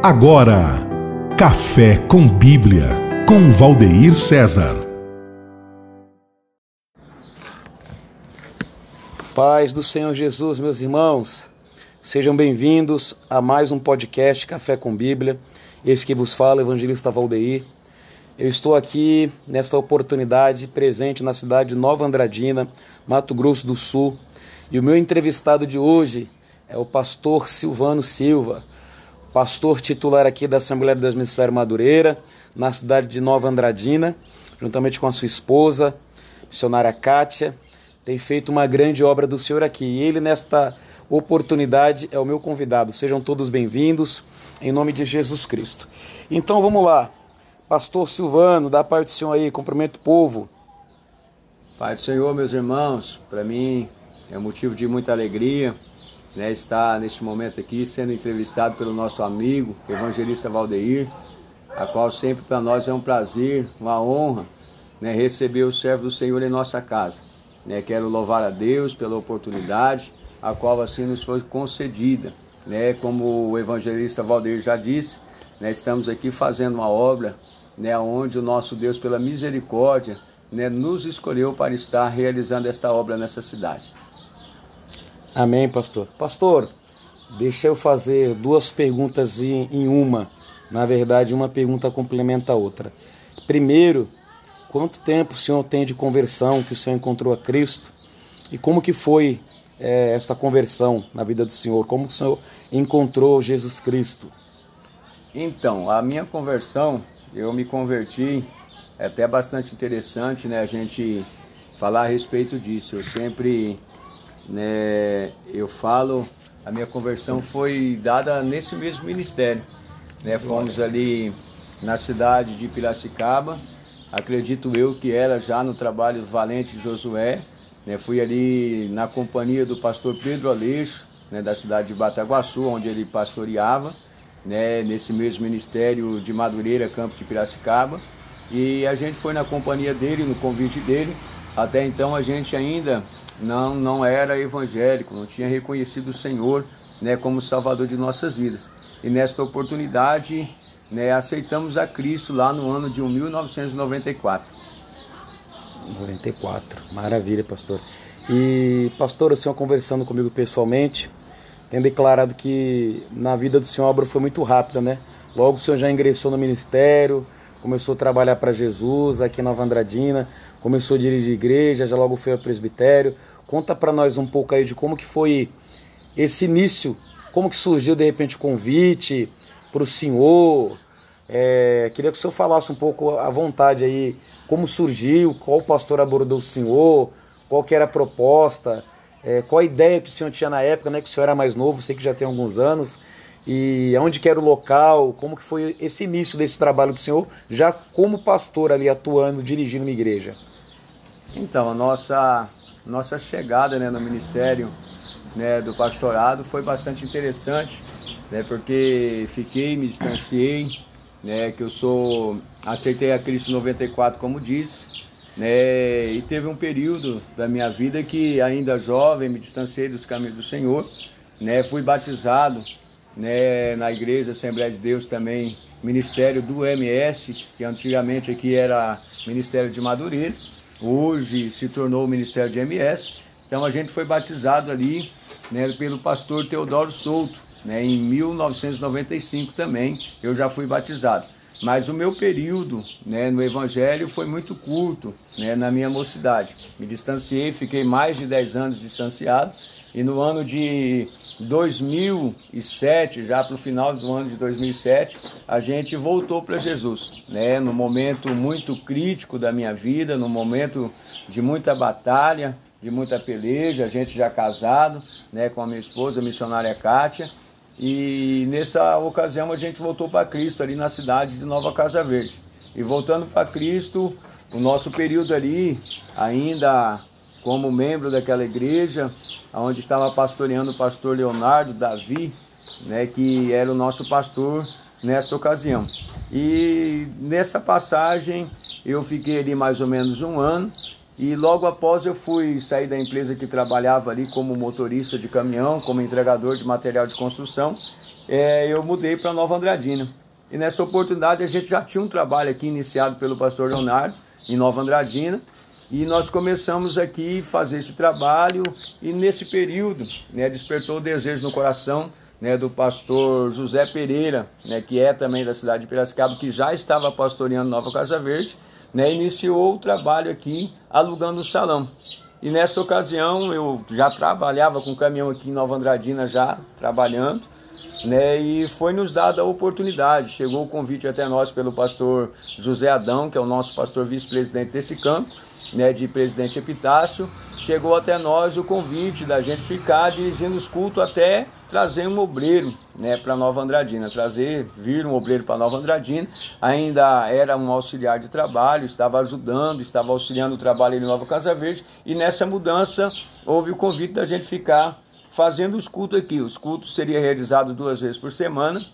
Agora, Café com Bíblia, com Valdeir César. Paz do Senhor Jesus, meus irmãos, sejam bem-vindos a mais um podcast Café com Bíblia. Esse que vos fala, evangelista Valdeir. Eu estou aqui nesta oportunidade presente na cidade de Nova Andradina, Mato Grosso do Sul, e o meu entrevistado de hoje é o pastor Silvano Silva pastor titular aqui da Assembleia de Deus Ministério Madureira, na cidade de Nova Andradina, juntamente com a sua esposa, missionária Kátia, tem feito uma grande obra do Senhor aqui. E ele, nesta oportunidade, é o meu convidado. Sejam todos bem-vindos, em nome de Jesus Cristo. Então vamos lá. Pastor Silvano, da parte do Senhor aí, cumprimento o povo. Pai do Senhor, meus irmãos, para mim é motivo de muita alegria né, está neste momento aqui sendo entrevistado pelo nosso amigo, evangelista Valdeir, a qual sempre para nós é um prazer, uma honra né, receber o servo do Senhor em nossa casa. Né, quero louvar a Deus pela oportunidade, a qual assim nos foi concedida. Né, como o evangelista Valdeir já disse, né, estamos aqui fazendo uma obra né, onde o nosso Deus, pela misericórdia, né, nos escolheu para estar realizando esta obra nessa cidade. Amém, pastor. Pastor, deixa eu fazer duas perguntas em uma. Na verdade, uma pergunta complementa a outra. Primeiro, quanto tempo o senhor tem de conversão que o senhor encontrou a Cristo? E como que foi é, esta conversão na vida do senhor? Como o senhor encontrou Jesus Cristo? Então, a minha conversão, eu me converti, é até bastante interessante né, a gente falar a respeito disso. Eu sempre né, eu falo, a minha conversão foi dada nesse mesmo ministério. Né, fomos ali na cidade de Piracicaba, acredito eu que era já no trabalho valente Josué. Né, fui ali na companhia do pastor Pedro Aleixo, né, da cidade de Bataguaçu, onde ele pastoreava, né, nesse mesmo ministério de Madureira, campo de Piracicaba. E a gente foi na companhia dele, no convite dele. Até então a gente ainda não, não era evangélico, não tinha reconhecido o Senhor né, como Salvador de nossas vidas. E nesta oportunidade, né, aceitamos a Cristo lá no ano de 1994. 94, maravilha, pastor. E, pastor, o senhor conversando comigo pessoalmente, tem declarado que na vida do senhor a obra foi muito rápida, né? Logo o senhor já ingressou no ministério, começou a trabalhar para Jesus aqui em Nova Andradina, começou a dirigir igreja, já logo foi ao presbitério. Conta para nós um pouco aí de como que foi esse início, como que surgiu de repente o convite para o senhor. É, queria que o senhor falasse um pouco à vontade aí, como surgiu, qual pastor abordou o senhor, qual que era a proposta, é, qual a ideia que o senhor tinha na época, né, que o senhor era mais novo, sei que já tem alguns anos, e onde que era o local, como que foi esse início desse trabalho do senhor, já como pastor ali atuando, dirigindo uma igreja. Então, a nossa, nossa chegada né, no ministério né, do pastorado foi bastante interessante, né, porque fiquei, me distanciei, né, que eu sou, aceitei a Cristo em 94, como disse, né, e teve um período da minha vida que ainda jovem me distanciei dos caminhos do Senhor, né, fui batizado né, na igreja Assembleia de Deus também, ministério do MS, que antigamente aqui era Ministério de Madureira, hoje se tornou o Ministério de MS. Então a gente foi batizado ali né, pelo pastor Teodoro Souto, né, em 1995 também, eu já fui batizado. Mas o meu período né, no Evangelho foi muito curto né, na minha mocidade. Me distanciei, fiquei mais de 10 anos distanciado. E no ano de 2007, já para o final do ano de 2007, a gente voltou para Jesus, né? No momento muito crítico da minha vida, no momento de muita batalha, de muita peleja, a gente já casado, né, com a minha esposa, a missionária Kátia, e nessa ocasião a gente voltou para Cristo ali na cidade de Nova Casa Verde. E voltando para Cristo, o nosso período ali ainda como membro daquela igreja, onde estava pastoreando o pastor Leonardo Davi, né, que era o nosso pastor nesta ocasião. E nessa passagem eu fiquei ali mais ou menos um ano e logo após eu fui sair da empresa que trabalhava ali como motorista de caminhão, como entregador de material de construção é, eu mudei para Nova Andradina. E nessa oportunidade a gente já tinha um trabalho aqui iniciado pelo pastor Leonardo, em Nova Andradina, e nós começamos aqui a fazer esse trabalho e nesse período né, despertou o desejo no coração né, do pastor José Pereira, né, que é também da cidade de Piracicaba, que já estava pastoreando Nova Casa Verde, né, iniciou o trabalho aqui alugando o salão. E nessa ocasião eu já trabalhava com caminhão aqui em Nova Andradina já trabalhando, né, e foi nos dada a oportunidade. Chegou o convite até nós pelo pastor José Adão, que é o nosso pastor vice-presidente desse campo, né, de presidente Epitácio. Chegou até nós o convite da gente ficar dirigindo os cultos até trazer um obreiro né, para Nova Andradina, trazer, vir um obreiro para Nova Andradina, ainda era um auxiliar de trabalho, estava ajudando, estava auxiliando o trabalho em Nova Casa Verde, e nessa mudança houve o convite da gente ficar fazendo os cultos aqui. Os cultos seriam realizados duas vezes por semana,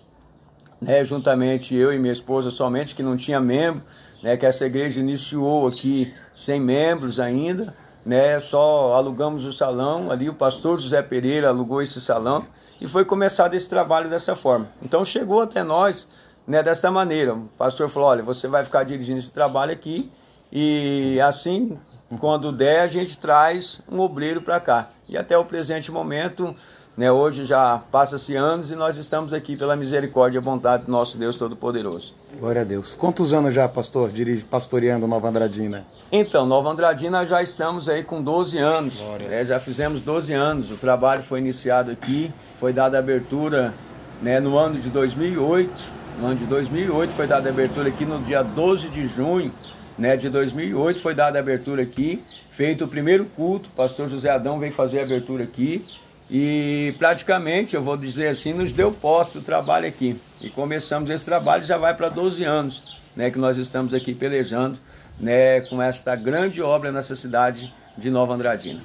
né, juntamente eu e minha esposa somente, que não tinha membro, né, que essa igreja iniciou aqui sem membros ainda, né, só alugamos o salão ali, o pastor José Pereira alugou esse salão, e foi começado esse trabalho dessa forma. Então chegou até nós né, dessa maneira. O pastor falou: olha, você vai ficar dirigindo esse trabalho aqui e assim, quando der, a gente traz um obreiro para cá. E até o presente momento, né, hoje já passa-se anos e nós estamos aqui pela misericórdia e bondade do nosso Deus Todo-Poderoso. Glória a Deus. Quantos anos já, pastor, dirige, pastoreando Nova Andradina? Então, Nova Andradina já estamos aí com 12 anos. Né, já fizemos 12 anos. O trabalho foi iniciado aqui, foi dada abertura né, no ano de 2008. No ano de 2008 foi dada abertura aqui no dia 12 de junho né, de 2008 foi dada abertura aqui, feito o primeiro culto, o pastor José Adão veio fazer a abertura aqui, e praticamente, eu vou dizer assim, nos deu posto o trabalho aqui. E começamos esse trabalho, já vai para 12 anos, né, que nós estamos aqui pelejando, né, com esta grande obra nessa cidade de Nova Andradina.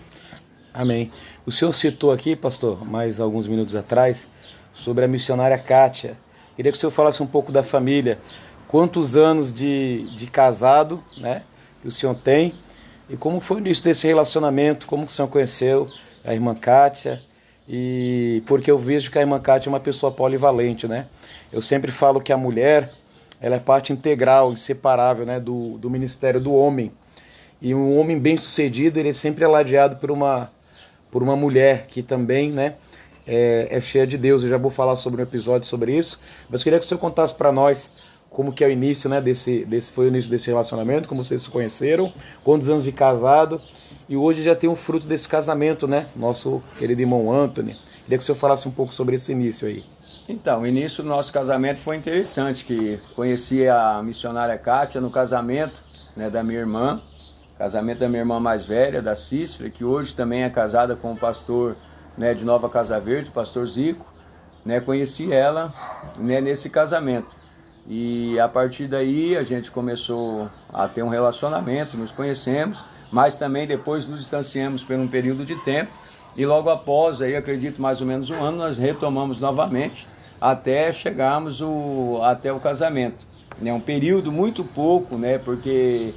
Amém. O senhor citou aqui, pastor, mais alguns minutos atrás, sobre a missionária Kátia. Queria que o senhor falasse um pouco da família. Quantos anos de, de casado, né, que o senhor tem? E como foi o início desse relacionamento? Como o senhor conheceu a irmã Kátia? E porque eu vejo que a irmã Cátia é uma pessoa polivalente, né? Eu sempre falo que a mulher, ela é parte integral, inseparável, né, do, do ministério do homem. E um homem bem-sucedido, ele é sempre aladeado por uma por uma mulher que também, né, é, é, cheia de Deus. Eu já vou falar sobre um episódio sobre isso, mas queria que o senhor contasse para nós como que é o início, né, desse, desse foi o início desse relacionamento, como vocês se conheceram, quantos anos de casado e hoje já tem um fruto desse casamento, né? Nosso querido irmão Anthony. Queria que o senhor falasse um pouco sobre esse início aí. Então, o início do nosso casamento foi interessante, que conheci a missionária Kátia no casamento né, da minha irmã, casamento da minha irmã mais velha, da Cícera, que hoje também é casada com o pastor né, de Nova Casa Verde, pastor Zico. Né, conheci ela né, nesse casamento. E a partir daí a gente começou a ter um relacionamento, nos conhecemos mas também depois nos distanciamos por um período de tempo e logo após, aí acredito mais ou menos um ano, nós retomamos novamente até chegarmos o, até o casamento. É um período muito pouco, né, porque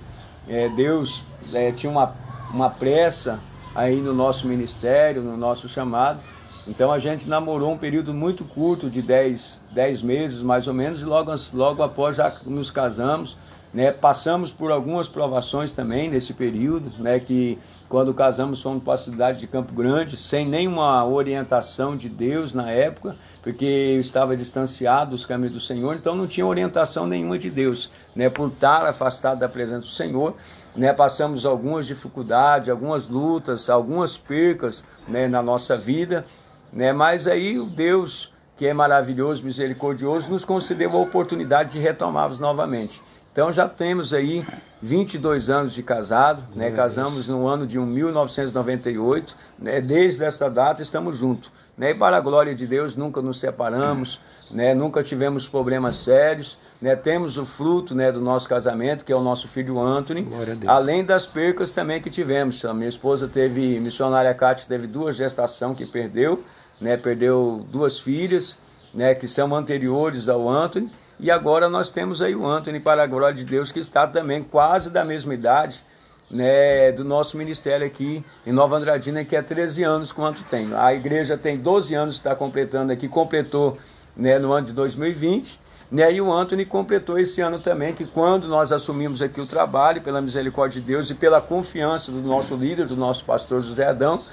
é, Deus é, tinha uma, uma pressa aí no nosso ministério, no nosso chamado, então a gente namorou um período muito curto, de 10, 10 meses mais ou menos, e logo, logo após já nos casamos. Né, passamos por algumas provações também nesse período, né, que quando casamos fomos para a cidade de Campo Grande, sem nenhuma orientação de Deus na época, porque eu estava distanciado dos caminhos do Senhor, então não tinha orientação nenhuma de Deus, né, por estar afastado da presença do Senhor. Né, passamos algumas dificuldades, algumas lutas, algumas percas né, na nossa vida, né, mas aí o Deus, que é maravilhoso, misericordioso, nos concedeu a oportunidade de retomarmos novamente. Então já temos aí 22 anos de casado, né? Casamos no ano de 1998, né? Desde esta data estamos juntos, né? E para a glória de Deus nunca nos separamos, né? Nunca tivemos problemas sérios, né? Temos o fruto, né, do nosso casamento, que é o nosso filho Anthony. Além das percas também que tivemos. A minha esposa teve, missionária Cátia teve duas gestações que perdeu, né? Perdeu duas filhas, né, que são anteriores ao Anthony e agora nós temos aí o Anthony, para a glória de Deus, que está também quase da mesma idade né, do nosso ministério aqui em Nova Andradina, que é 13 anos quanto tem. A igreja tem 12 anos, está completando aqui, completou né, no ano de 2020. Né, e o Anthony completou esse ano também, que quando nós assumimos aqui o trabalho, pela misericórdia de Deus e pela confiança do nosso líder, do nosso pastor José Adão,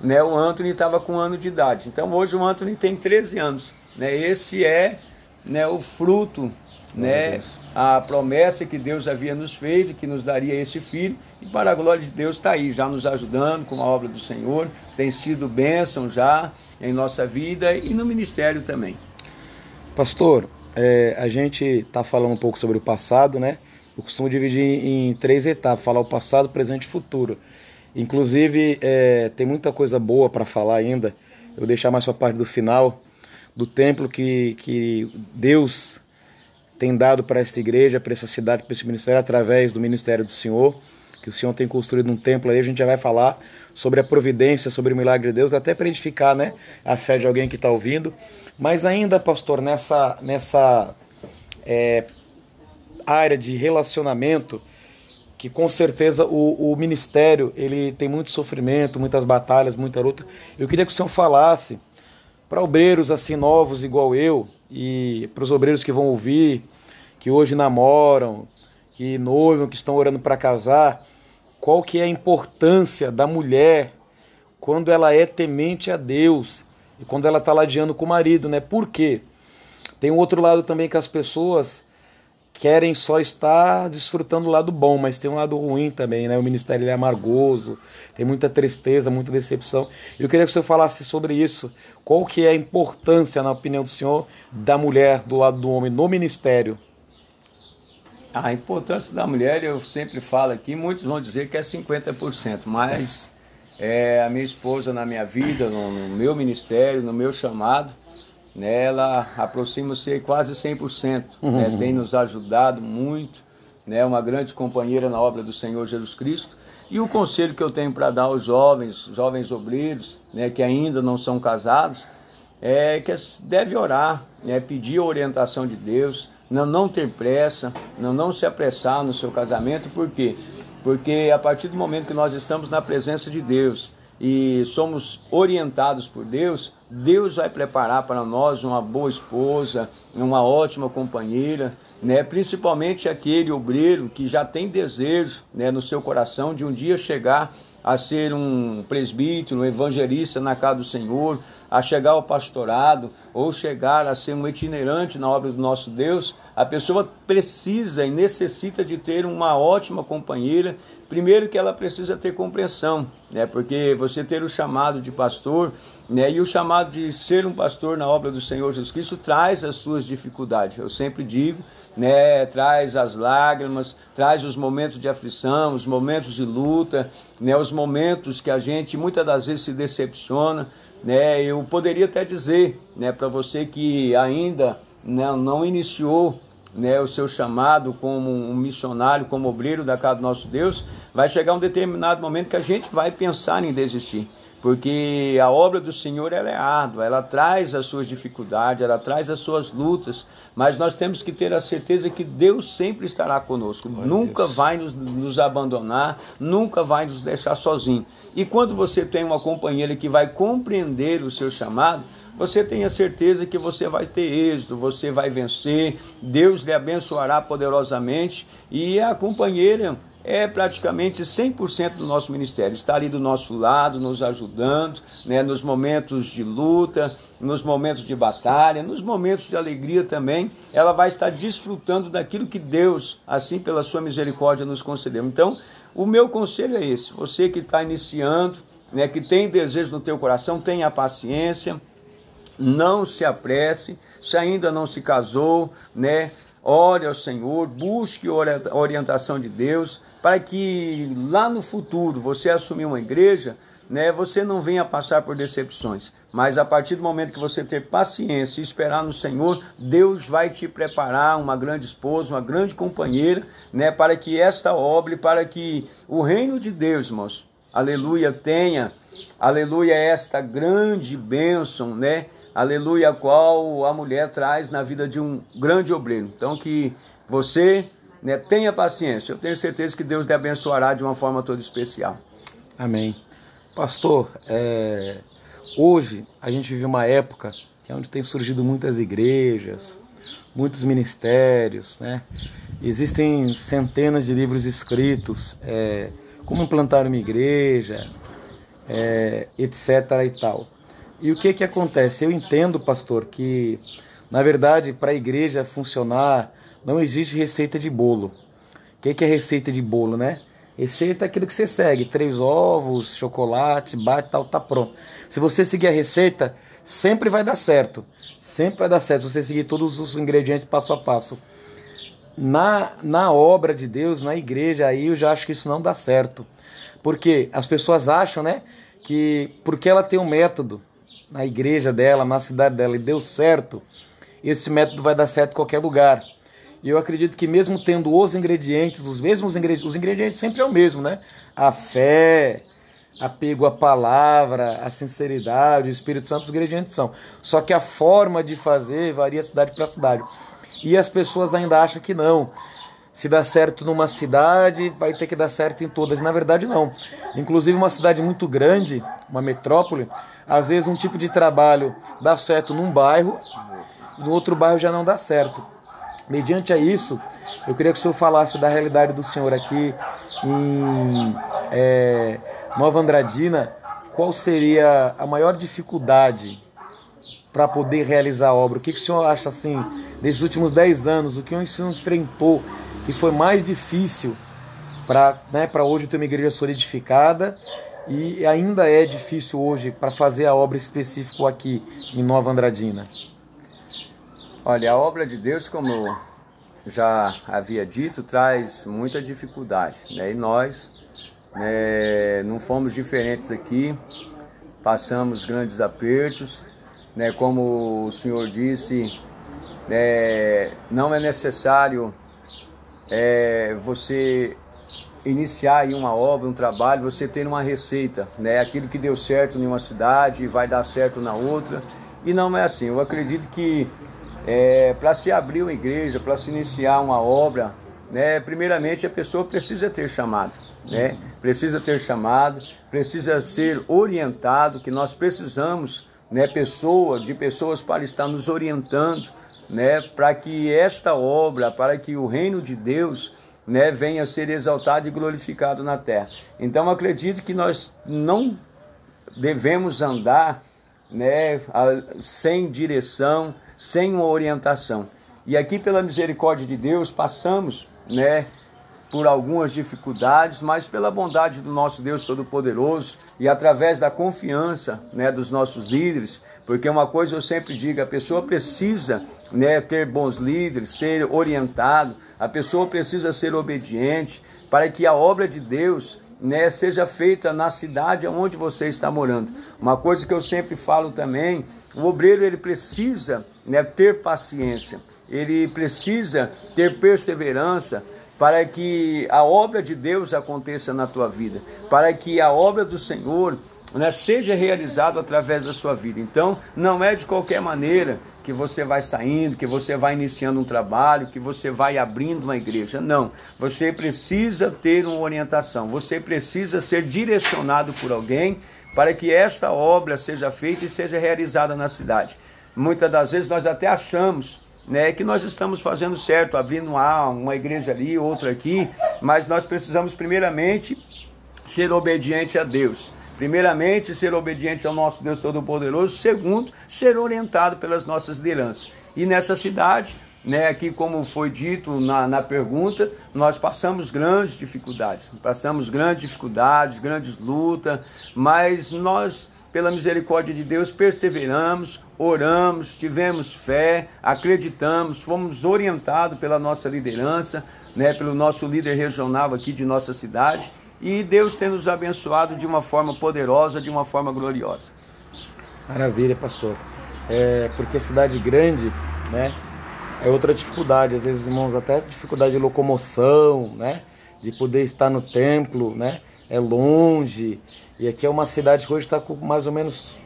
né, o Anthony estava com um ano de idade. Então hoje o Anthony tem 13 anos. Né, esse é né, o fruto, né, a promessa que Deus havia nos feito, que nos daria esse filho, e para a glória de Deus está aí, já nos ajudando com a obra do Senhor, tem sido bênção já em nossa vida e no ministério também. Pastor, é, a gente está falando um pouco sobre o passado, né? Eu costumo dividir em, três etapas: falar o passado, presente e futuro. Inclusive, é, tem muita coisa boa para falar ainda. Eu vou deixar mais para a parte do final do templo que, que Deus tem dado para esta igreja, para essa cidade, para esse ministério, através do ministério do Senhor que o Senhor tem construído um templo aí, a gente já vai falar sobre a providência, sobre o milagre de Deus, até para edificar né, a fé de alguém que está ouvindo. Mas ainda, pastor, nessa, nessa é, área de relacionamento, que com certeza o, o ministério ele tem muito sofrimento, muitas batalhas, muita luta. Eu queria que o senhor falasse para obreiros assim novos igual eu e para os obreiros que vão ouvir, que hoje namoram, que noivam, que estão orando para casar, qual que é a importância da mulher quando ela é temente a Deus e quando ela está ladeando com o marido, né? Por quê? Tem um outro lado também que as pessoas querem só estar desfrutando o lado bom, mas tem um lado ruim também, né? O ministério é amargoso, tem muita tristeza, muita decepção. Eu queria que o senhor falasse sobre isso. Qual que é a importância, na opinião do senhor, da mulher do lado do homem no ministério? A importância da mulher, eu sempre falo aqui, muitos vão dizer que é 50%, mas é, a minha esposa na minha vida, no, no meu ministério, no meu chamado, né, ela aproxima-se quase 100%, uhum. né, tem nos ajudado muito, né, uma grande companheira na obra do Senhor Jesus Cristo. E o conselho que eu tenho para dar aos jovens, jovens obreiros, né, que ainda não são casados, é que deve orar, né, pedir a orientação de Deus, não, não ter pressa, não, não se apressar no seu casamento, por quê? Porque a partir do momento que nós estamos na presença de Deus e somos orientados por Deus, Deus vai preparar para nós uma boa esposa, uma ótima companheira, né? principalmente aquele obreiro que já tem desejo né, no seu coração de um dia chegar a ser um presbítero, um evangelista na casa do Senhor, a chegar ao pastorado ou chegar a ser um itinerante na obra do nosso Deus, a pessoa precisa e necessita de ter uma ótima companheira. Primeiro que ela precisa ter compreensão, né? Porque você ter o chamado de pastor, né? E o chamado de ser um pastor na obra do Senhor Jesus Cristo traz as suas dificuldades. Eu sempre digo né, traz as lágrimas, traz os momentos de aflição, os momentos de luta, né, os momentos que a gente muitas das vezes se decepciona, né? Eu poderia até dizer, né, para você que ainda não, não iniciou né, o seu chamado como um missionário, como obreiro da casa do nosso Deus, vai chegar um determinado momento que a gente vai pensar em desistir porque a obra do Senhor ela é árdua, ela traz as suas dificuldades, ela traz as suas lutas, mas nós temos que ter a certeza que Deus sempre estará conosco, nunca vai nos, nos, abandonar, nunca vai nos deixar sozinho. E quando você tem uma companheira que vai compreender o seu chamado, você tenha certeza que você vai ter êxito, você vai vencer, Deus lhe abençoará poderosamente. E a companheira é praticamente 100% do nosso ministério. Está ali do nosso lado, nos ajudando, né, nos momentos de luta, nos momentos de batalha, nos momentos de alegria também. Ela vai estar desfrutando daquilo que Deus, assim pela sua misericórdia, nos concedeu. Então, o meu conselho é esse: você que está iniciando, né, que tem desejo no teu coração, tenha paciência, não se apresse. Se ainda não se casou, né? ore ao Senhor, busque a orientação de Deus, para que lá no futuro você assumir uma igreja, né, você não venha passar por decepções, mas a partir do momento que você ter paciência e esperar no Senhor, Deus vai te preparar uma grande esposa, uma grande companheira, né, para que esta obra, para que o reino de Deus, irmãos, aleluia, tenha, aleluia, esta grande bênção, né, aleluia, a qual a mulher traz na vida de um grande obreiro. Então, que você né, tenha paciência, eu tenho certeza que Deus lhe abençoará de uma forma toda especial. Amém. Pastor, é, hoje a gente vive uma época que é onde tem surgido muitas igrejas, muitos ministérios, né? Existem centenas de livros escritos, é, como implantar uma igreja, é, etc. e tal. E o que que acontece? Eu entendo, pastor, que na verdade para a igreja funcionar não existe receita de bolo. O que, que é receita de bolo, né? Receita é aquilo que você segue: três ovos, chocolate, bate, tal, tá pronto. Se você seguir a receita, sempre vai dar certo. Sempre vai dar certo se você seguir todos os ingredientes passo a passo. Na, na obra de Deus, na igreja, aí eu já acho que isso não dá certo. Porque as pessoas acham, né, que porque ela tem um método na igreja dela, na cidade dela, e deu certo, esse método vai dar certo em qualquer lugar. E eu acredito que mesmo tendo os ingredientes, os mesmos ingredientes, os ingredientes sempre é o mesmo, né? A fé, apego à palavra, a sinceridade, o Espírito Santo, os ingredientes são. Só que a forma de fazer varia cidade para cidade. E as pessoas ainda acham que não. Se dá certo numa cidade, vai ter que dar certo em todas. Na verdade, não. Inclusive, uma cidade muito grande, uma metrópole, às vezes um tipo de trabalho dá certo num bairro, no outro bairro já não dá certo. Mediante a isso, eu queria que o senhor falasse da realidade do senhor aqui em é, Nova Andradina. Qual seria a maior dificuldade para poder realizar a obra? O que, que o senhor acha assim, nesses últimos 10 anos, o que o senhor enfrentou que foi mais difícil para né, hoje ter uma igreja solidificada e ainda é difícil hoje para fazer a obra específica aqui em Nova Andradina? Olha, a obra de Deus, como já havia dito, traz muita dificuldade. Né? E nós né, não fomos diferentes aqui, passamos grandes apertos. Né? Como o Senhor disse, né, não é necessário é, você iniciar uma obra, um trabalho, você ter uma receita, né? Aquilo que deu certo em uma cidade vai dar certo na outra. E não é assim. Eu acredito que é, para se abrir uma igreja, para se iniciar uma obra, né, primeiramente a pessoa precisa ter chamado, né? Precisa ter chamado, precisa ser orientado, que nós precisamos, né, pessoa, de pessoas para estar nos orientando, né, para que esta obra, para que o reino de Deus, né, venha a ser exaltado e glorificado na terra. Então acredito que nós não devemos andar, né, sem direção, sem uma orientação. E aqui, pela misericórdia de Deus, passamos, né, por algumas dificuldades, mas pela bondade do nosso Deus Todo-Poderoso e através da confiança, né, dos nossos líderes, porque uma coisa eu sempre digo, a pessoa precisa, né, ter bons líderes, ser orientado, a pessoa precisa ser obediente para que a obra de Deus né, seja feita na cidade onde você está morando. Uma coisa que eu sempre falo também o obreiro ele precisa né, ter paciência, ele precisa ter perseverança para que a obra de Deus aconteça na tua vida, para que a obra do Senhor né, seja realizada através da sua vida. Então, não é de qualquer maneira que você vai saindo, que você vai iniciando um trabalho, que você vai abrindo uma igreja. Não. Você precisa ter uma orientação, você precisa ser direcionado por alguém para que esta obra seja feita e seja realizada na cidade. Muitas das vezes nós até achamos né, que nós estamos fazendo certo, abrindo uma, uma igreja ali, outra aqui, mas nós precisamos primeiramente ser obediente a Deus. Primeiramente, ser obediente ao nosso Deus Todo-Poderoso. Segundo, ser orientado pelas nossas lideranças. E nessa cidade, né, aqui como foi dito na, na pergunta, nós passamos grandes dificuldades, passamos grandes dificuldades, grandes lutas, mas nós, pela misericórdia de Deus, perseveramos, oramos, tivemos fé, acreditamos, fomos orientados pela nossa liderança, né, pelo nosso líder regional aqui de nossa cidade, e Deus tem nos abençoado de uma forma poderosa, de uma forma gloriosa. Maravilha, pastor. É, porque cidade grande, né? é outra dificuldade. Às vezes, irmãos, até dificuldade de locomoção, né? De poder estar no templo, né? É longe. E aqui é uma cidade que hoje está com mais ou menos.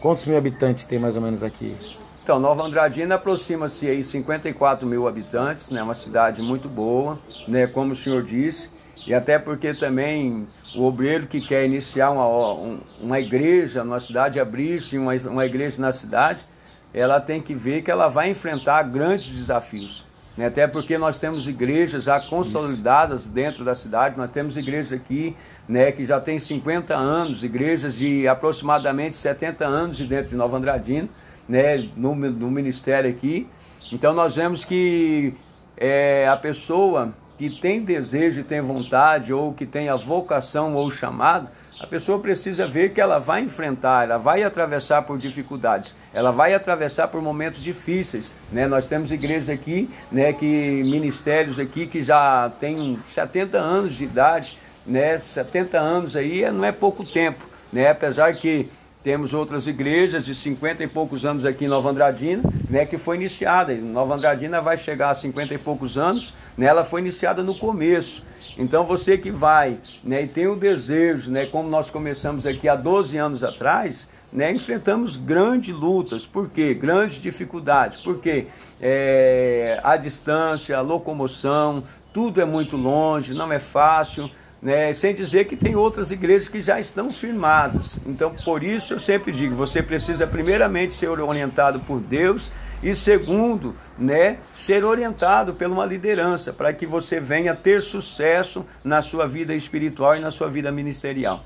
Quantos mil habitantes tem mais ou menos aqui? Então, Nova Andradina aproxima-se aí 54 mil habitantes, né? Uma cidade muito boa, né? Como o senhor disse. E até porque também o obreiro que quer iniciar uma, uma igreja numa cidade, abrir-se uma, uma igreja na cidade, ela tem que ver que ela vai enfrentar grandes desafios. Né? Até porque nós temos igrejas já consolidadas dentro da cidade, nós temos igrejas aqui né, que já tem 50 anos, igrejas de aproximadamente 70 anos de dentro de Nova Andradina, né, no, no ministério aqui. Então nós vemos que é, a pessoa que tem desejo e tem vontade, ou que tem a vocação ou chamado, a pessoa precisa ver que ela vai enfrentar, ela vai atravessar por dificuldades, ela vai atravessar por momentos difíceis. Né? Nós temos igrejas aqui, né, que ministérios aqui que já têm 70 anos de idade, né? 70 anos aí não é pouco tempo, né? Apesar que temos outras igrejas de 50 e poucos anos aqui em Nova Andradina, né, que foi iniciada. Nova Andradina vai chegar a 50 e poucos anos, né, ela foi iniciada no começo. Então você que vai né, e tem o desejo, né, como nós começamos aqui há 12 anos atrás, né, enfrentamos grandes lutas. Por quê? Grandes dificuldades. Porque é, a distância, a locomoção, tudo é muito longe, não é fácil né? sem dizer que tem outras igrejas que já estão firmadas. Então, por isso eu sempre digo, você precisa primeiramente ser orientado por Deus e segundo, né, ser orientado por uma liderança para que você venha ter sucesso na sua vida espiritual e na sua vida ministerial.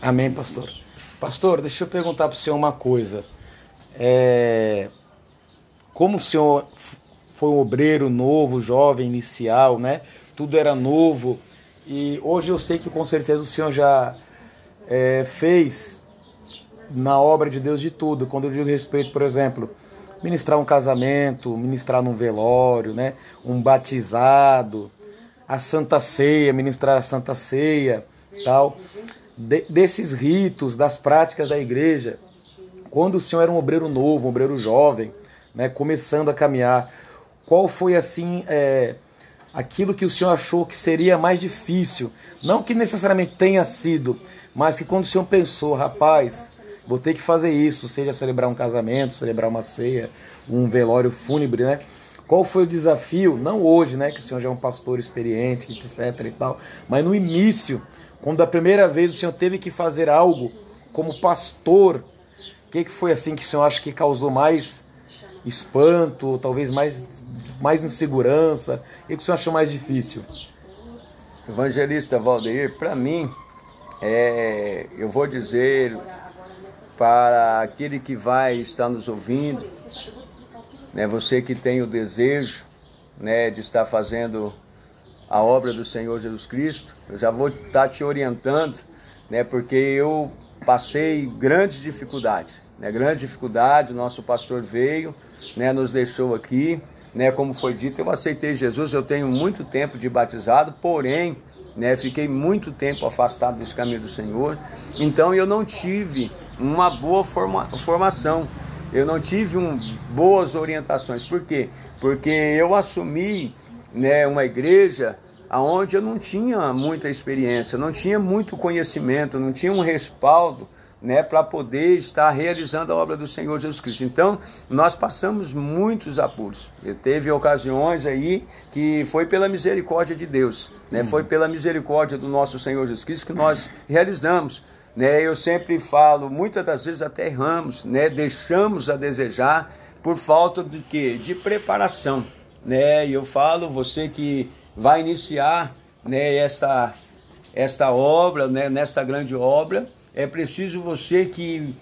Amém, pastor. Pastor, deixa eu perguntar para o senhor uma coisa. É... Como o senhor foi um obreiro novo, jovem, inicial, né? Tudo era novo. E hoje eu sei que com certeza o Senhor já é, fez na obra de Deus de tudo. Quando eu digo respeito, por exemplo, ministrar um casamento, ministrar num velório, né? um batizado, a Santa Ceia, ministrar a Santa Ceia, tal. De, desses ritos, das práticas da igreja, quando o senhor era um obreiro novo, um obreiro jovem, né, começando a caminhar, qual foi assim é, aquilo que o senhor achou que seria mais difícil. Não que necessariamente tenha sido, mas que quando o senhor pensou, rapaz, vou ter que fazer isso, seja celebrar um casamento, celebrar uma ceia, um velório fúnebre, né? Qual foi o desafio? Não hoje, né, que o senhor já é um pastor experiente, etc e tal, mas no início, quando a primeira vez o senhor teve que fazer algo como pastor, o que, que foi assim que o senhor acha que causou mais espanto, talvez mais mais insegurança? O que o senhor achou mais difícil? Evangelista Valdeir, para mim, é, eu vou dizer para aquele que vai estar nos ouvindo, né, você que tem o desejo né, de estar fazendo a obra do Senhor Jesus Cristo, eu já vou estar te orientando, né, porque eu passei grandes dificuldades, né, grande dificuldade, o nosso pastor veio, né, nos deixou aqui, né, como foi dito, eu aceitei Jesus, eu tenho muito tempo de batizado, porém, né, fiquei muito tempo afastado desse caminho do Senhor, então eu não tive uma boa forma, formação, eu não tive um, boas orientações. Por quê? Porque eu assumi né, uma igreja onde eu não tinha muita experiência, não tinha muito conhecimento, não tinha um respaldo né, para poder estar realizando a obra do Senhor Jesus Cristo. Então, nós passamos muitos apuros. Teve ocasiões aí que foi pela misericórdia de Deus, né, foi pela misericórdia do nosso Senhor Jesus Cristo que nós realizamos. Né, eu sempre falo, muitas das vezes até erramos, né, deixamos a desejar por falta de quê? De preparação. Né? E eu falo, você que vai iniciar né, esta, esta obra, né, nesta grande obra, é preciso você que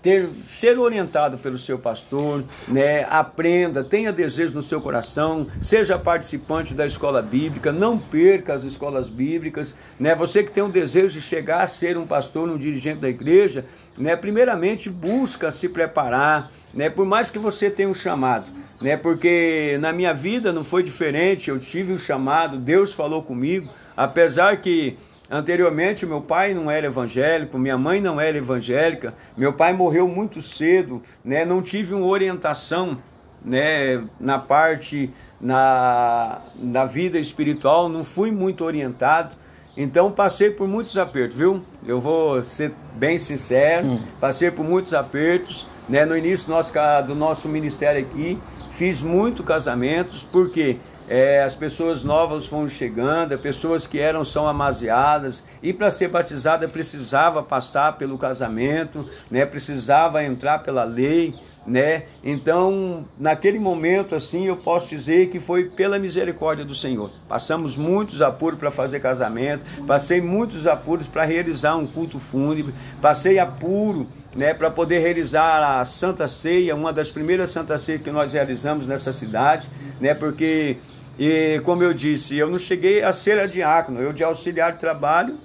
ter, ser orientado pelo seu pastor, né? aprenda, tenha desejo no seu coração, seja participante da escola bíblica, não perca as escolas bíblicas, né? você que tem um desejo de chegar a ser um pastor, um dirigente da igreja, né? primeiramente busca se preparar, né? por mais que você tenha um chamado, né? porque na minha vida não foi diferente, eu tive um chamado, Deus falou comigo, apesar que Anteriormente, meu pai não era evangélico, minha mãe não era evangélica, meu pai morreu muito cedo, né? não tive uma orientação né, na parte na, na vida espiritual, não fui muito orientado. Então passei por muitos apertos, viu? Eu vou ser bem sincero, hum. passei por muitos apertos. Né? No início do nosso, do nosso ministério aqui, fiz muitos casamentos, porque é, as pessoas novas vão chegando, as pessoas que eram são amaziadas, e para ser batizada precisava passar pelo casamento, né? precisava entrar pela lei, né? Então, naquele momento, assim, eu posso dizer que foi pela misericórdia do Senhor. Passamos muitos apuros para fazer casamento, passei muitos apuros para realizar um culto fúnebre, passei apuro, né, para poder realizar a Santa Ceia, uma das primeiras Santas Ceias que nós realizamos nessa cidade, né? Porque e como eu disse, eu não cheguei a ser a diácono, eu de auxiliar de trabalho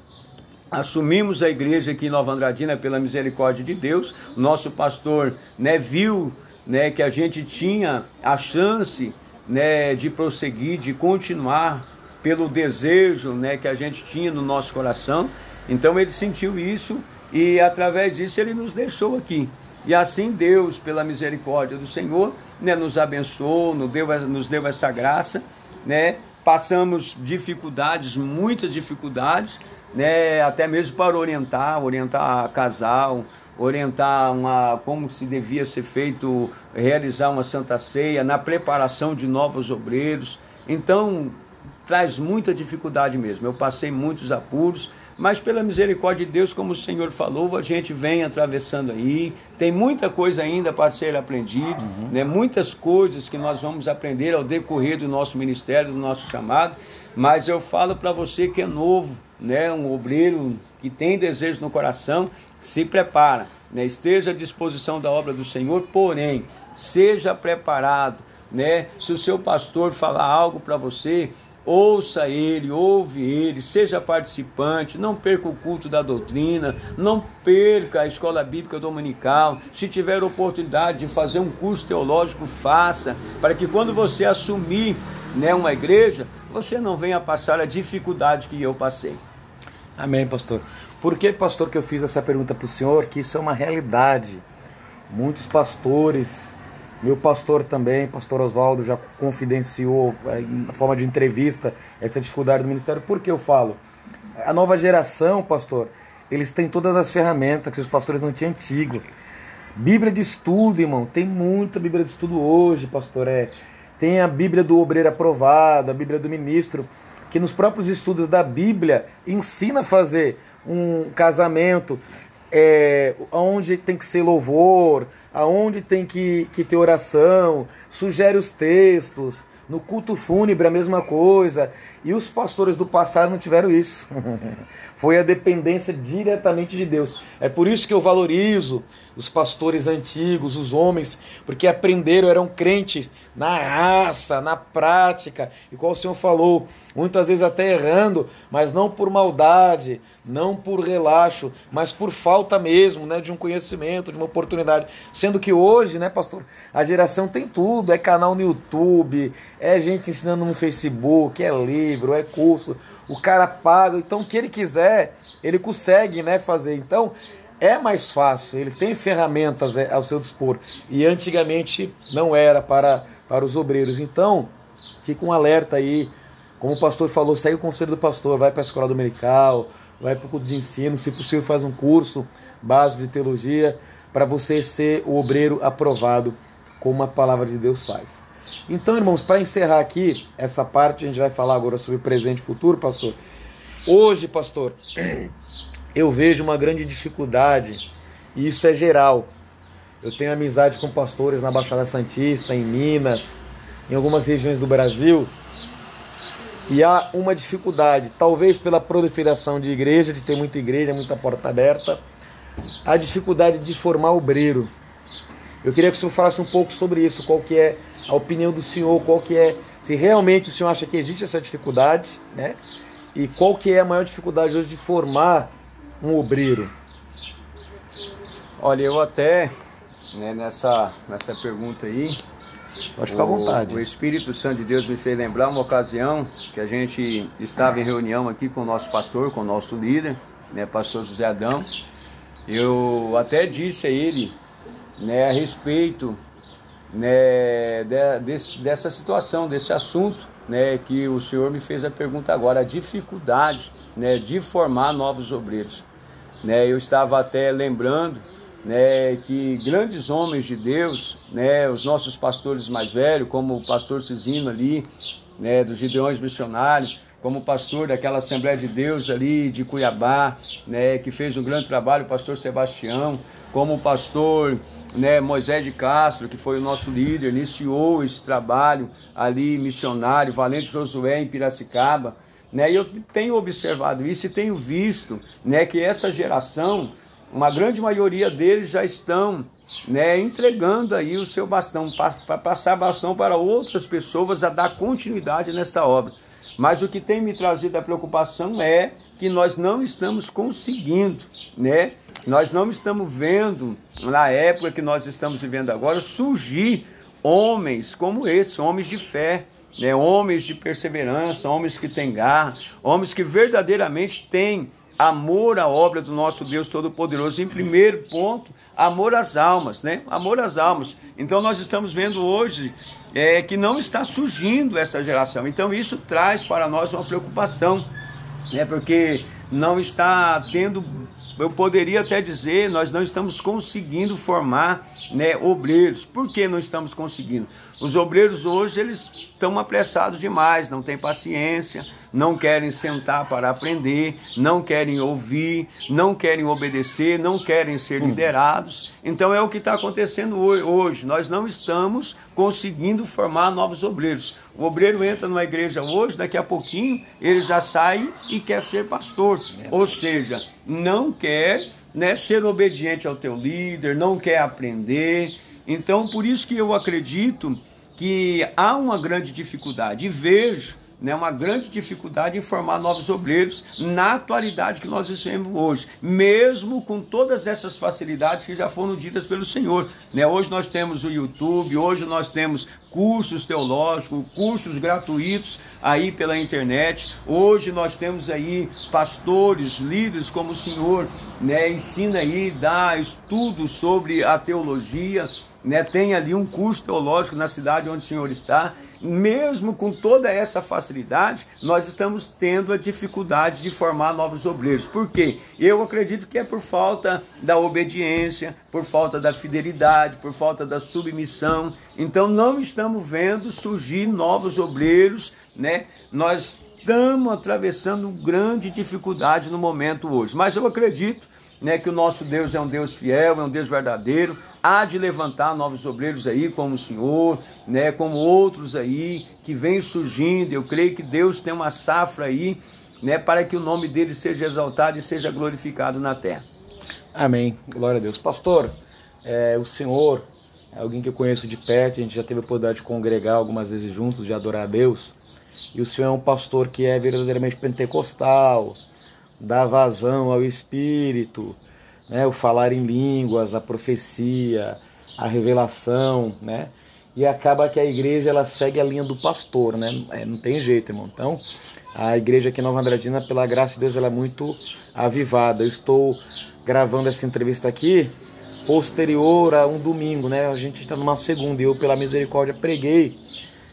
assumimos a igreja aqui em Nova Andradina pela misericórdia de Deus. Nosso pastor né, viu né, que a gente tinha a chance né, de prosseguir, de continuar pelo desejo né, que a gente tinha no nosso coração. Então ele sentiu isso e através disso ele nos deixou aqui. E assim Deus, pela misericórdia do Senhor, né, nos abençoou, nos deu, nos deu essa graça. Né? Passamos dificuldades, muitas dificuldades, né, até mesmo para orientar, orientar casal, orientar uma, como se devia ser feito, realizar uma santa ceia, na preparação de novos obreiros. Então, traz muita dificuldade mesmo. Eu passei muitos apuros, mas pela misericórdia de Deus, como o Senhor falou, a gente vem atravessando aí. Tem muita coisa ainda para ser aprendido, uhum. né? muitas coisas que nós vamos aprender ao decorrer do nosso ministério, do nosso chamado. Mas eu falo para você que é novo, né? um obreiro que tem desejo no coração, se prepara, né? esteja à disposição da obra do Senhor, porém, seja preparado. Né? Se o seu pastor falar algo para você, ouça ele, ouve ele, seja participante, não perca o culto da doutrina, não perca a escola bíblica dominical. Se tiver oportunidade de fazer um curso teológico, faça, para que quando você assumir né, uma igreja, você não venha passar a dificuldade que eu passei. Amém, pastor. Por que, pastor, que eu fiz essa pergunta para o senhor? Que isso é uma realidade. Muitos pastores meu pastor também, pastor Oswaldo, já confidenciou é, na forma de entrevista essa dificuldade do ministério. Por que eu falo? A nova geração, pastor, eles têm todas as ferramentas que os pastores não tinham antigo. Bíblia de estudo, irmão, tem muita Bíblia de estudo hoje, pastor. É. Tem a Bíblia do obreiro aprovado, a Bíblia do ministro, que nos próprios estudos da Bíblia ensina a fazer um casamento é, onde tem que ser louvor, aonde tem que, que ter oração, sugere os textos. No culto fúnebre, a mesma coisa. E os pastores do passado não tiveram isso. Foi a dependência diretamente de Deus. É por isso que eu valorizo os pastores antigos, os homens, porque aprenderam, eram crentes na raça, na prática. E qual o Senhor falou, muitas vezes até errando, mas não por maldade, não por relaxo, mas por falta mesmo, né, de um conhecimento, de uma oportunidade. Sendo que hoje, né, pastor, a geração tem tudo, é canal no YouTube, é gente ensinando no Facebook, é livro, é curso. O cara paga, então o que ele quiser, ele consegue, né, fazer. Então, é mais fácil, ele tem ferramentas é, ao seu dispor. E antigamente não era para, para os obreiros. Então, fica um alerta aí, como o pastor falou, segue o conselho do pastor, vai para a escola dominical, vai para o curso de ensino, se possível faz um curso básico de teologia para você ser o obreiro aprovado como a palavra de Deus faz. Então, irmãos, para encerrar aqui essa parte, a gente vai falar agora sobre presente e futuro, pastor. Hoje, pastor, eu vejo uma grande dificuldade, e isso é geral. Eu tenho amizade com pastores na Baixada Santista, em Minas, em algumas regiões do Brasil, e há uma dificuldade, talvez pela proliferação de igreja, de ter muita igreja, muita porta aberta, a dificuldade de formar obreiro. Eu queria que o senhor falasse um pouco sobre isso, qual que é a opinião do senhor, qual que é, se realmente o senhor acha que existe essa dificuldade, né? E qual que é a maior dificuldade hoje de formar um obreiro? Olha, eu até né, nessa, nessa pergunta aí, Pode ficar à vontade. O Espírito Santo de Deus me fez lembrar uma ocasião que a gente estava em reunião aqui com o nosso pastor, com o nosso líder, né, pastor José Adão. Eu até disse a ele né, a respeito né, de, desse, dessa situação, desse assunto, né, que o senhor me fez a pergunta agora, a dificuldade né, de formar novos obreiros. Né, eu estava até lembrando né, que grandes homens de Deus, né, os nossos pastores mais velhos, como o pastor Cisino ali, né, dos Gideões Missionários, como pastor daquela Assembleia de Deus ali de Cuiabá, né, que fez um grande trabalho, o pastor Sebastião, como o pastor né, Moisés de Castro, que foi o nosso líder, iniciou esse trabalho ali, missionário, Valente Josué em Piracicaba. Né, e eu tenho observado isso e tenho visto né, que essa geração, uma grande maioria deles já estão né, entregando aí o seu bastão, para passar bastão para outras pessoas a dar continuidade nesta obra. Mas o que tem me trazido a preocupação é que nós não estamos conseguindo, né? Nós não estamos vendo, na época que nós estamos vivendo agora, surgir homens como esse, homens de fé, né? homens de perseverança, homens que têm garra, homens que verdadeiramente têm amor à obra do nosso Deus Todo-Poderoso. Em primeiro ponto, amor às almas, né? Amor às almas. Então nós estamos vendo hoje é, que não está surgindo essa geração. Então isso traz para nós uma preocupação, né? Porque não está tendo, eu poderia até dizer, nós não estamos conseguindo formar né, obreiros. Por que não estamos conseguindo? Os obreiros hoje eles estão apressados demais, não têm paciência, não querem sentar para aprender, não querem ouvir, não querem obedecer, não querem ser hum. liderados. Então é o que está acontecendo hoje. Nós não estamos conseguindo formar novos obreiros. O obreiro entra numa igreja hoje, daqui a pouquinho ele já sai e quer ser pastor. Ou seja, não quer né, ser obediente ao teu líder, não quer aprender. Então, por isso que eu acredito que há uma grande dificuldade. E vejo né, uma grande dificuldade em formar novos obreiros na atualidade que nós vivemos hoje, mesmo com todas essas facilidades que já foram ditas pelo Senhor. Né? Hoje nós temos o YouTube, hoje nós temos cursos teológicos, cursos gratuitos aí pela internet. Hoje nós temos aí pastores, líderes como o Senhor, né, ensina aí, dá estudos sobre a teologia, né, tem ali um curso teológico na cidade onde o Senhor está mesmo com toda essa facilidade, nós estamos tendo a dificuldade de formar novos obreiros. Por quê? Eu acredito que é por falta da obediência, por falta da fidelidade, por falta da submissão. Então não estamos vendo surgir novos obreiros, né? Nós estamos atravessando grande dificuldade no momento hoje. Mas eu acredito né, que o nosso Deus é um Deus fiel, é um Deus verdadeiro, há de levantar novos obreiros aí, como o Senhor, né, como outros aí que vêm surgindo. Eu creio que Deus tem uma safra aí, né, para que o nome dele seja exaltado e seja glorificado na terra. Amém. Glória a Deus. Pastor, é, o Senhor é alguém que eu conheço de perto, a gente já teve a oportunidade de congregar algumas vezes juntos, de adorar a Deus. E o Senhor é um pastor que é verdadeiramente pentecostal, dá vazão ao Espírito, né? o falar em línguas, a profecia, a revelação, né? E acaba que a igreja ela segue a linha do pastor, né? É, não tem jeito, irmão. Então, a igreja aqui em Nova Andradina, pela graça de Deus, ela é muito avivada. Eu estou gravando essa entrevista aqui posterior a um domingo, né? A gente está numa segunda e eu, pela misericórdia, preguei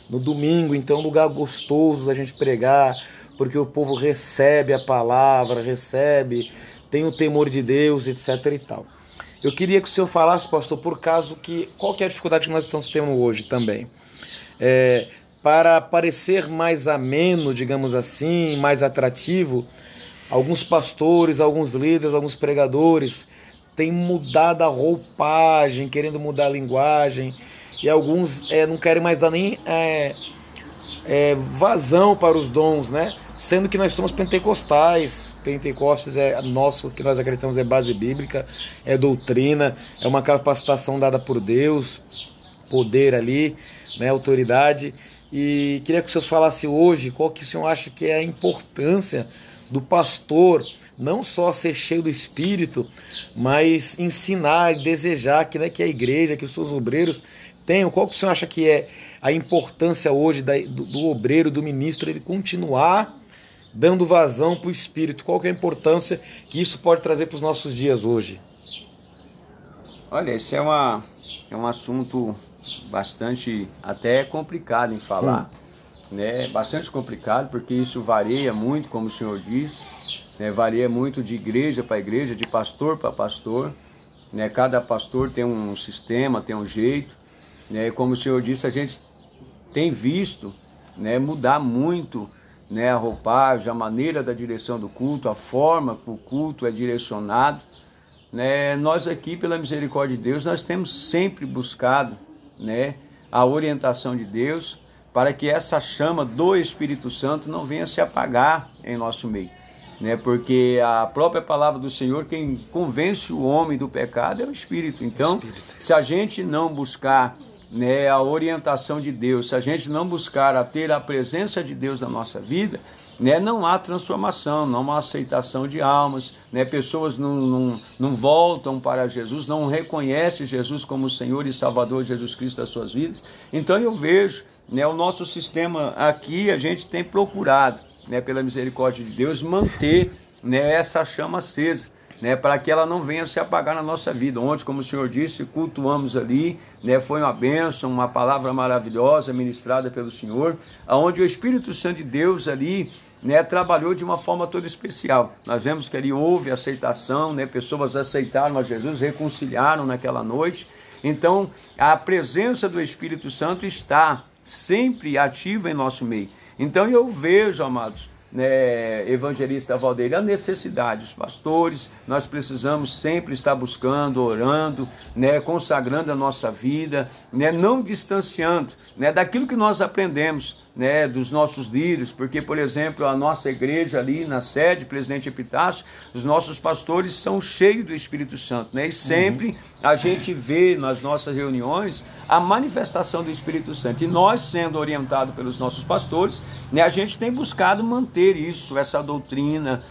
no domingo, então, lugar gostoso da gente pregar, porque o povo recebe a palavra, recebe, tem o temor de Deus, etc e tal. Eu queria que o senhor falasse, pastor, por caso que qual que é a dificuldade que nós estamos tendo hoje também? É, para parecer mais ameno, digamos assim, mais atrativo, alguns pastores, alguns líderes, alguns pregadores têm mudado a roupagem, querendo mudar a linguagem, e alguns é, não querem mais dar nem é, é, vazão para os dons, né? Sendo que nós somos pentecostais, Pentecostes é nosso, que nós acreditamos é base bíblica, é doutrina, é uma capacitação dada por Deus, poder ali, né, autoridade. E queria que o senhor falasse hoje qual que o senhor acha que é a importância do pastor não só ser cheio do Espírito, mas ensinar e desejar que, né, que a igreja, que os seus obreiros tenham. Qual que o senhor acha que é a importância hoje da, do, do obreiro, do ministro, ele continuar dando vazão para o Espírito? Qual que é a importância que isso pode trazer para os nossos dias hoje? Olha, esse é, uma, é um assunto bastante até complicado em falar. Né? Bastante complicado, porque isso varia muito, como o senhor disse, né? varia muito de igreja para igreja, de pastor para pastor. Né? Cada pastor tem um sistema, tem um jeito. Né? Como o senhor disse, a gente tem visto né, mudar muito né, a roupagem, a maneira da direção do culto, a forma que o culto é direcionado. Né, nós aqui, pela misericórdia de Deus, nós temos sempre buscado né, a orientação de Deus para que essa chama do Espírito Santo não venha se apagar em nosso meio. Né, porque a própria palavra do Senhor, quem convence o homem do pecado é o Espírito. Então, Espírito. se a gente não buscar né, a orientação de Deus, se a gente não buscar a ter a presença de Deus na nossa vida, né, não há transformação, não há aceitação de almas, né, pessoas não, não, não voltam para Jesus, não reconhecem Jesus como Senhor e Salvador de Jesus Cristo das suas vidas. Então eu vejo né, o nosso sistema aqui, a gente tem procurado, né, pela misericórdia de Deus, manter né, essa chama acesa né, para que ela não venha se apagar na nossa vida. Ontem, como o Senhor disse, cultuamos ali, né, foi uma bênção, uma palavra maravilhosa ministrada pelo Senhor, aonde o Espírito Santo de Deus ali né, trabalhou de uma forma toda especial. Nós vemos que ali houve aceitação, né, pessoas aceitaram a Jesus, reconciliaram naquela noite. Então, a presença do Espírito Santo está sempre ativa em nosso meio. Então, eu vejo, amados, né, evangelista Valdeir, a necessidade. Os pastores, nós precisamos sempre estar buscando, orando, né, consagrando a nossa vida, né, não distanciando né, daquilo que nós aprendemos né, dos nossos líderes, porque, por exemplo, a nossa igreja ali na sede, Presidente Epitácio, os nossos pastores são cheios do Espírito Santo, né? E sempre uhum. a gente vê nas nossas reuniões a manifestação do Espírito Santo. E nós, sendo orientados pelos nossos pastores, né, a gente tem buscado manter isso, essa doutrina,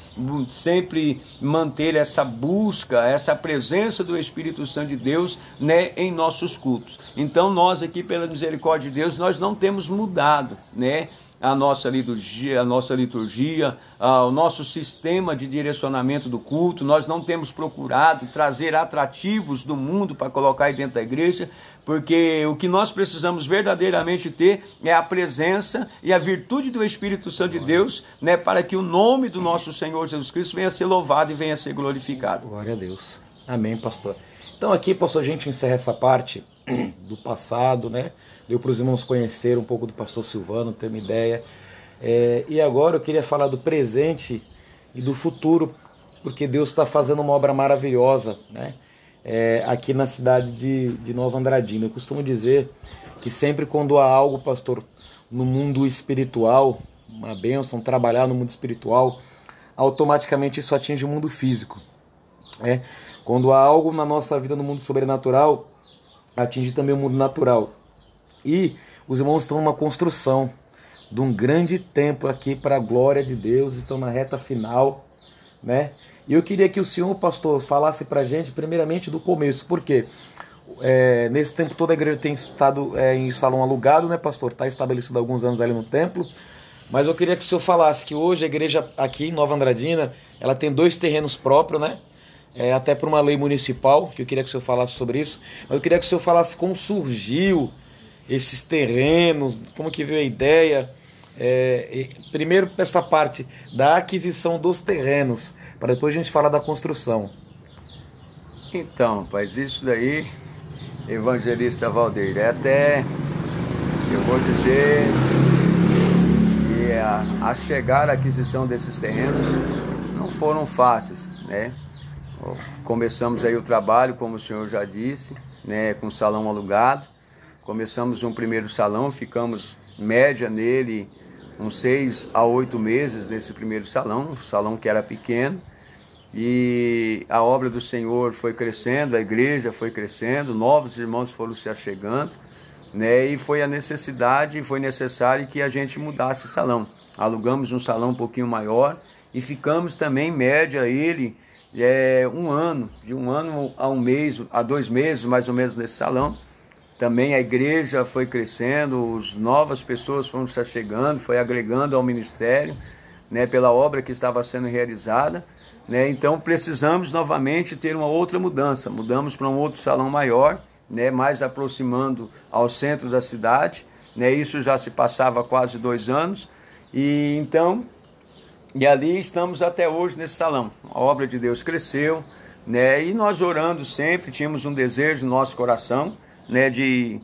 sempre manter essa busca, essa presença do Espírito Santo de Deus né, em nossos cultos. Então, nós aqui, pela misericórdia de Deus, nós não temos mudado né? a nossa liturgia, a nossa liturgia, o nosso sistema de direcionamento do culto. Nós não temos procurado trazer atrativos do mundo para colocar aí dentro da igreja, porque o que nós precisamos verdadeiramente ter é a presença e a virtude do Espírito Santo de Deus, né, para que o nome do nosso Senhor Jesus Cristo venha a ser louvado e venha a ser glorificado. Glória a Deus. Amém, pastor. Então aqui, pastor, a gente encerra essa parte do passado, né? deu para os irmãos conhecer um pouco do pastor Silvano, ter uma ideia. É, e agora eu queria falar do presente e do futuro, porque Deus está fazendo uma obra maravilhosa né? É, aqui na cidade de, de Nova Andradina. Eu costumo dizer que sempre quando há algo, pastor, no mundo espiritual, uma bênção, trabalhar no mundo espiritual, automaticamente isso atinge o mundo físico. Né? Quando há algo na nossa vida no mundo sobrenatural, atinge também o mundo natural. E os irmãos estão numa construção de um grande templo aqui para a glória de Deus, estão na reta final, né? E eu queria que o senhor, pastor, falasse para a gente, primeiramente, do começo, porque é, nesse tempo todo a igreja tem estado é, em salão alugado, né, pastor? Está estabelecido há alguns anos ali no templo. Mas eu queria que o senhor falasse que hoje a igreja aqui em Nova Andradina, ela tem dois terrenos próprios, né? É, até por uma lei municipal, que eu queria que o senhor falasse sobre isso. Mas eu queria que o senhor falasse como surgiu esses terrenos, como que veio a ideia. É, primeiro essa parte da aquisição dos terrenos, para depois a gente falar da construção. Então, rapaz, isso daí, evangelista Valdeir, é até, eu vou dizer, que a, a chegar à aquisição desses terrenos não foram fáceis, né? Começamos aí o trabalho, como o senhor já disse, né, com salão alugado, Começamos um primeiro salão, ficamos média nele uns seis a oito meses nesse primeiro salão, um salão que era pequeno. E a obra do Senhor foi crescendo, a igreja foi crescendo, novos irmãos foram se achegando, né? E foi a necessidade, foi necessário que a gente mudasse salão. Alugamos um salão um pouquinho maior e ficamos também, média, ele é, um ano, de um ano a um mês, a dois meses mais ou menos nesse salão. Também a igreja foi crescendo, as novas pessoas foram se chegando, foi agregando ao ministério, né, pela obra que estava sendo realizada. Né, então precisamos novamente ter uma outra mudança. Mudamos para um outro salão maior, né, mais aproximando ao centro da cidade. Né, isso já se passava quase dois anos. E então, e ali estamos até hoje nesse salão. A obra de Deus cresceu, né, e nós orando sempre, tínhamos um desejo no nosso coração né, de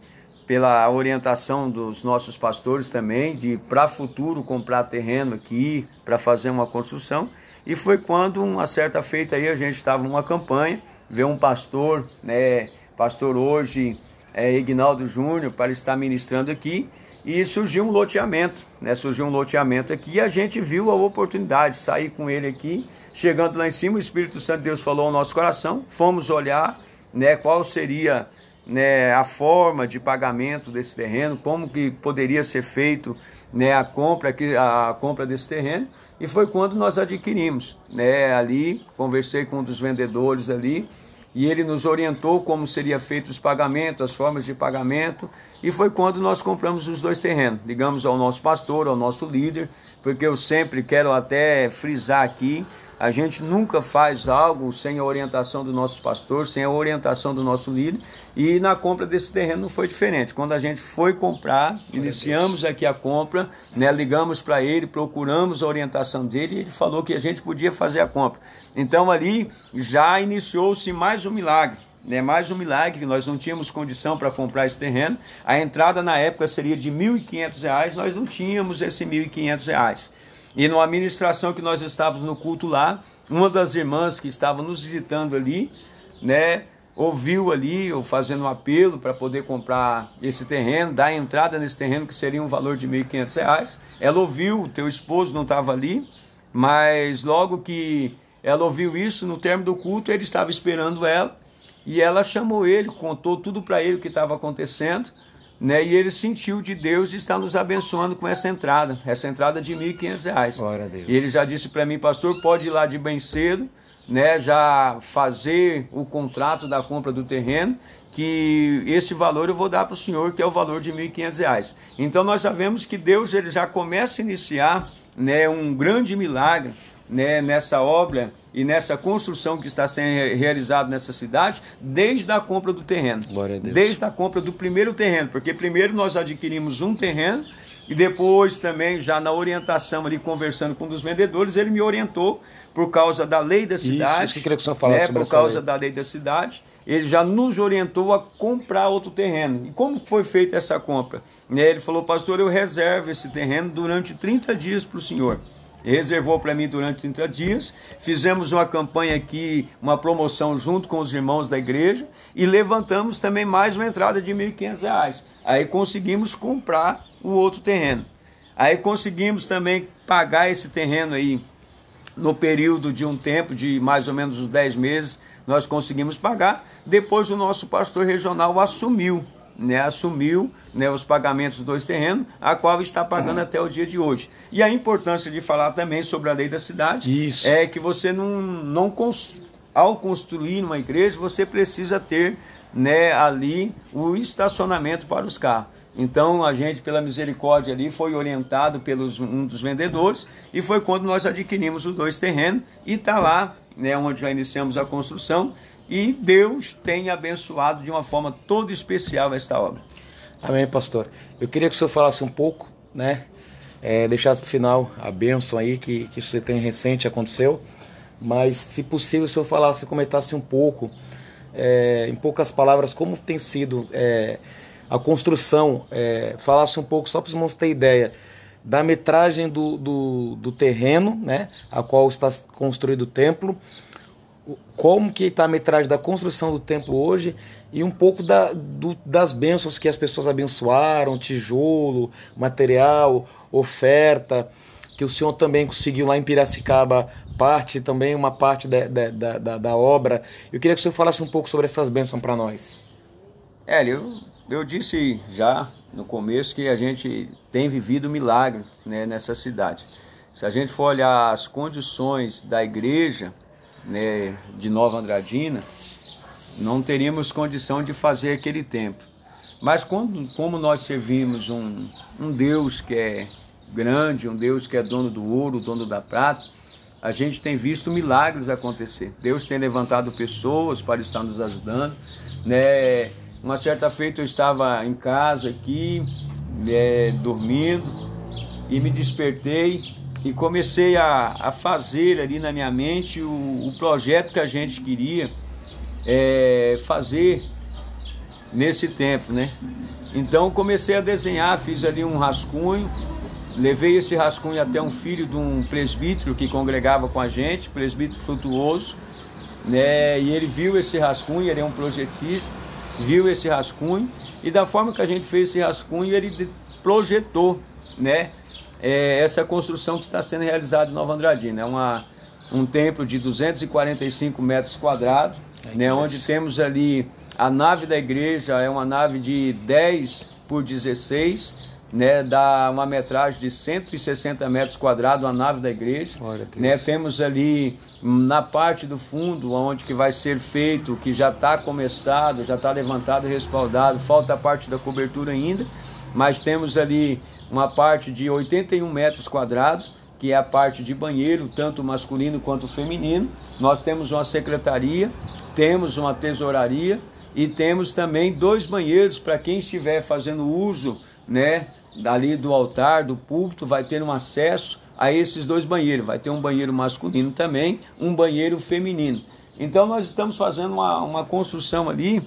pela orientação dos nossos pastores também, de para futuro comprar terreno aqui para fazer uma construção. E foi quando, uma certa feita aí, a gente estava numa campanha, veio um pastor, né, pastor hoje é Ignaldo Júnior, para estar ministrando aqui, e surgiu um loteamento, né? Surgiu um loteamento aqui e a gente viu a oportunidade, sair com ele aqui, chegando lá em cima, o Espírito Santo de Deus falou ao nosso coração, fomos olhar, né, qual seria né, a forma de pagamento desse terreno, como que poderia ser feito né, a compra a compra desse terreno e foi quando nós adquirimos, né, ali conversei com um dos vendedores ali e ele nos orientou como seria feito os pagamentos, as formas de pagamento, e foi quando nós compramos os dois terrenos. Digamos ao nosso pastor, ao nosso líder, porque eu sempre quero até frisar aqui a gente nunca faz algo sem a orientação do nosso pastor, sem a orientação do nosso líder. E na compra desse terreno não foi diferente. Quando a gente foi comprar, iniciamos aqui a compra, né, ligamos para ele, procuramos a orientação dele e ele falou que a gente podia fazer a compra. Então ali já iniciou-se mais um milagre. Né, mais um milagre, nós não tínhamos condição para comprar esse terreno. A entrada na época seria de R$ 1.500, nós não tínhamos esse R$ 1.500. E numa ministração que nós estávamos no culto lá, uma das irmãs que estava nos visitando ali, né, ouviu ali, ou fazendo um apelo para poder comprar esse terreno, dar entrada nesse terreno que seria um valor de R$ 1.500. Ela ouviu, o teu esposo não estava ali, mas logo que ela ouviu isso, no termo do culto, ele estava esperando ela, e ela chamou ele, contou tudo para ele o que estava acontecendo, né? E ele sentiu de Deus de estar nos abençoando com essa entrada, essa entrada de R$ 1.500. Glória a Deus. E ele já disse para mim, pastor, pode ir lá de bem cedo, né? Já fazer o contrato da compra do terreno, que esse valor eu vou dar para o senhor, que é o valor de R$ 1.500. Então nós sabemos que Deus ele já começa a iniciar, né, um grande milagre né, nessa obra e nessa construção que está sendo realizada nessa cidade, desde a compra do terreno. A. Desde a compra do primeiro terreno, porque primeiro nós adquirimos um terreno e depois também, já na orientação ali, conversando com um dos vendedores, ele me orientou por causa da lei da cidade. Isso, isso que eu queria que o senhor falasse né, sobre Por causa lei. da lei da cidade, ele já nos orientou a comprar outro terreno. E como foi feita essa compra? Né, ele falou, pastor, eu reservo esse terreno durante 30 dias para o senhor reservou para mim durante 30 dias. Fizemos uma campanha aqui, uma promoção junto com os irmãos da igreja e levantamos também mais uma entrada de R$ 1.500. Aí conseguimos comprar o outro terreno. Aí conseguimos também pagar esse terreno aí no período de um tempo de mais ou menos uns 10 meses, nós conseguimos pagar. Depois o nosso pastor regional assumiu né, assumiu né, os pagamentos dos dois terrenos, a qual está pagando até o dia de hoje. E a importância de falar também sobre a lei da cidade Isso. é que você não, não ao construir uma igreja, você precisa ter né, ali o estacionamento para os carros. Então a gente, pela misericórdia ali, foi orientado pelos um dos vendedores e foi quando nós adquirimos os dois terrenos e está lá, né, onde já iniciamos a construção e Deus tem abençoado de uma forma toda especial esta obra. Amém, pastor. Eu queria que o senhor falasse um pouco, né? É, deixasse para o final a bênção aí que, que você tem recente aconteceu. Mas, se possível, o senhor falasse, comentasse um pouco, é, em poucas palavras, como tem sido é, a construção, é, falasse um pouco, só para os irmãos terem ideia, da metragem do, do, do terreno, né? A qual está construído o templo como que está a metragem da construção do templo hoje e um pouco da, do, das bênçãos que as pessoas abençoaram, tijolo, material, oferta, que o senhor também conseguiu lá em Piracicaba parte, também uma parte da, da, da, da obra. Eu queria que o senhor falasse um pouco sobre essas bênçãos para nós. É, eu, eu disse já no começo que a gente tem vivido milagre né, nessa cidade. Se a gente for olhar as condições da igreja, né, de Nova Andradina, não teríamos condição de fazer aquele templo. Mas como, como nós servimos um, um Deus que é grande, um Deus que é dono do ouro, dono da prata, a gente tem visto milagres acontecer. Deus tem levantado pessoas para estar nos ajudando. Né? Uma certa feita eu estava em casa aqui, é, dormindo, e me despertei e comecei a, a fazer ali na minha mente o, o projeto que a gente queria é, fazer nesse templo, né? Então comecei a desenhar, fiz ali um rascunho, levei esse rascunho até um filho de um presbítero que congregava com a gente, presbítero frutuoso, né? E ele viu esse rascunho, ele é um projetista, viu esse rascunho e da forma que a gente fez esse rascunho, ele projetou, né? É, essa construção que está sendo realizada em Nova Andradina. É uma, um templo de 245 metros quadrados, né? Onde temos ali a nave da igreja, é uma nave de 10 por 16 né, dá uma metragem de 160 metros quadrados a nave da igreja. Né, temos ali na parte do fundo, onde que vai ser feito, que já está começado, já está levantado e respaldado, falta a parte da cobertura ainda, mas temos ali uma parte de 81 metros quadrados, que é a parte de banheiro, tanto masculino quanto feminino. Nós temos uma secretaria, temos uma tesouraria e temos também dois banheiros para quem estiver fazendo uso, né, dali do altar, do púlpito, vai ter um acesso a esses dois banheiros. Vai ter um banheiro masculino também, um banheiro feminino. Então nós estamos fazendo uma, uma construção ali,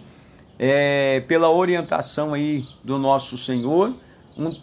é, pela orientação aí do nosso Senhor, um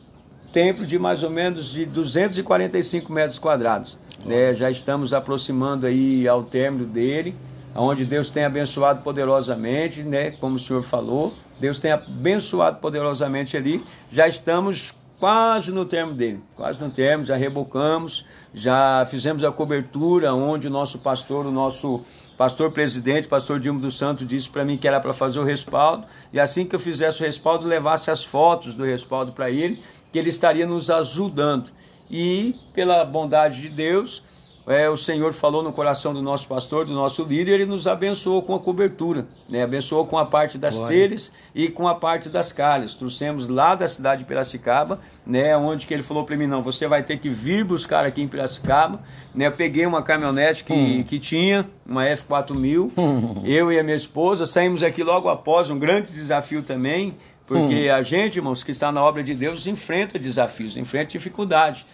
templo de mais ou menos de 245 metros quadrados. Né? Já estamos aproximando aí ao término dele, onde Deus tem abençoado poderosamente, né? como o senhor falou, Deus tem abençoado poderosamente ali. Já estamos quase no termo dele, quase no termo, já rebocamos, já fizemos a cobertura onde o nosso pastor, o nosso pastor presidente, pastor Dilma dos Santos, disse para mim que era para fazer o respaldo, e assim que eu fizesse o respaldo, levasse as fotos do respaldo para ele, que ele estaria nos ajudando. E pela bondade de Deus, é, o Senhor falou no coração do nosso pastor, do nosso líder, ele nos abençoou com a cobertura, né? abençoou com a parte das Glória. telhas e com a parte das calhas. Trouxemos lá da cidade de Piracicaba, né? onde que ele falou para mim, não, você vai ter que vir buscar aqui em Piracicaba. Né? Eu peguei uma caminhonete que, hum. que tinha, uma F4000, hum. eu e a minha esposa, saímos aqui logo após um grande desafio também, porque hum. a gente, irmãos, que está na obra de Deus, enfrenta desafios, enfrenta dificuldades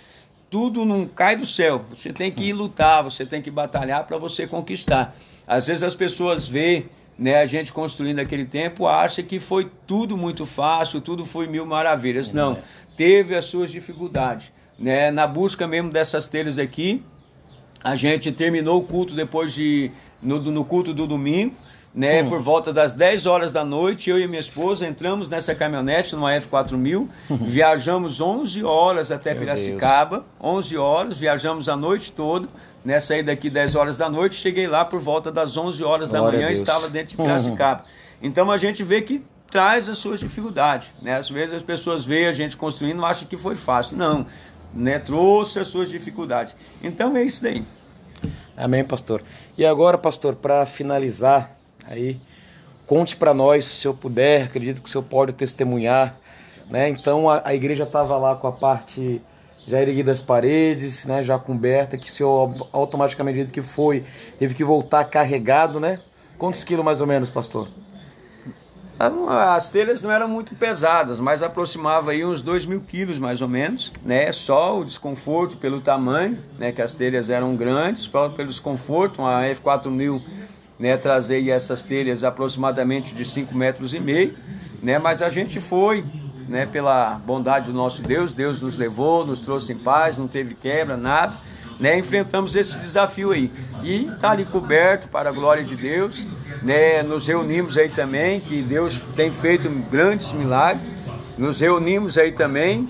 tudo não cai do céu. Você tem que ir lutar, você tem que batalhar para você conquistar. Às vezes as pessoas veem né, a gente construindo aquele tempo, acha que foi tudo muito fácil, tudo foi mil maravilhas. Não, é. teve as suas dificuldades. Né? Na busca mesmo dessas telhas aqui, a gente terminou o culto depois de. no, no culto do domingo né? Hum. Por volta das 10 horas da noite, eu e minha esposa entramos nessa caminhonete, numa F4000, viajamos 11 horas até Meu Piracicaba, Deus. 11 horas, viajamos a noite toda, né? Saí daqui 10 horas da noite, cheguei lá por volta das 11 horas Glória da manhã e estava dentro de Piracicaba. Uhum. Então a gente vê que traz as suas dificuldades, né? Às vezes as pessoas veem a gente construindo e acham que foi fácil. Não, né? Trouxe as suas dificuldades. Então é isso daí. Amém, pastor. E agora, pastor, para finalizar, Aí conte para nós, se eu puder, acredito que o senhor pode testemunhar, né? Então a, a igreja estava lá com a parte já erguida as paredes, né, já coberta, que o senhor automaticamente que foi, teve que voltar carregado, né? Quantos quilos mais ou menos, pastor? As telhas não eram muito pesadas, mas aproximava aí uns 2 mil quilos mais ou menos, né? Só o desconforto pelo tamanho, né? Que as telhas eram grandes, pelo desconforto, uma F4000 né, trazer essas telhas aproximadamente de 5 metros e meio, né, mas a gente foi, né, pela bondade do nosso Deus, Deus nos levou, nos trouxe em paz, não teve quebra, nada, né, enfrentamos esse desafio aí, e está ali coberto para a glória de Deus, né, nos reunimos aí também, que Deus tem feito grandes milagres, nos reunimos aí também,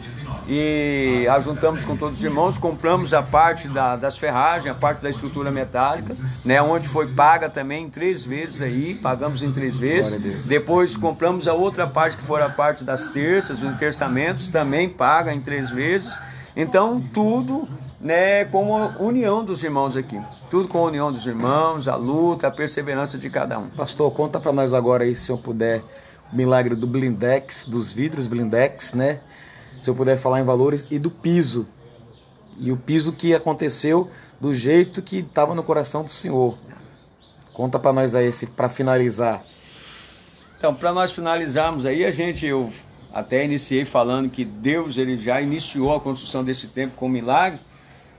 e ajuntamos com todos os irmãos, compramos a parte da, das ferragens, a parte da estrutura metálica, né, onde foi paga também em três vezes aí, pagamos em três vezes. Depois compramos a outra parte que foi a parte das terças, os enterçamentos, também paga em três vezes. Então tudo né, com a união dos irmãos aqui. Tudo com a união dos irmãos, a luta, a perseverança de cada um. Pastor, conta para nós agora aí, se eu puder, o milagre do blindex, dos vidros blindex, né? Se eu puder falar em valores, e do piso. E o piso que aconteceu do jeito que estava no coração do Senhor. Conta para nós aí, para finalizar. Então, para nós finalizarmos aí, a gente, eu até iniciei falando que Deus ele já iniciou a construção desse templo com um milagre.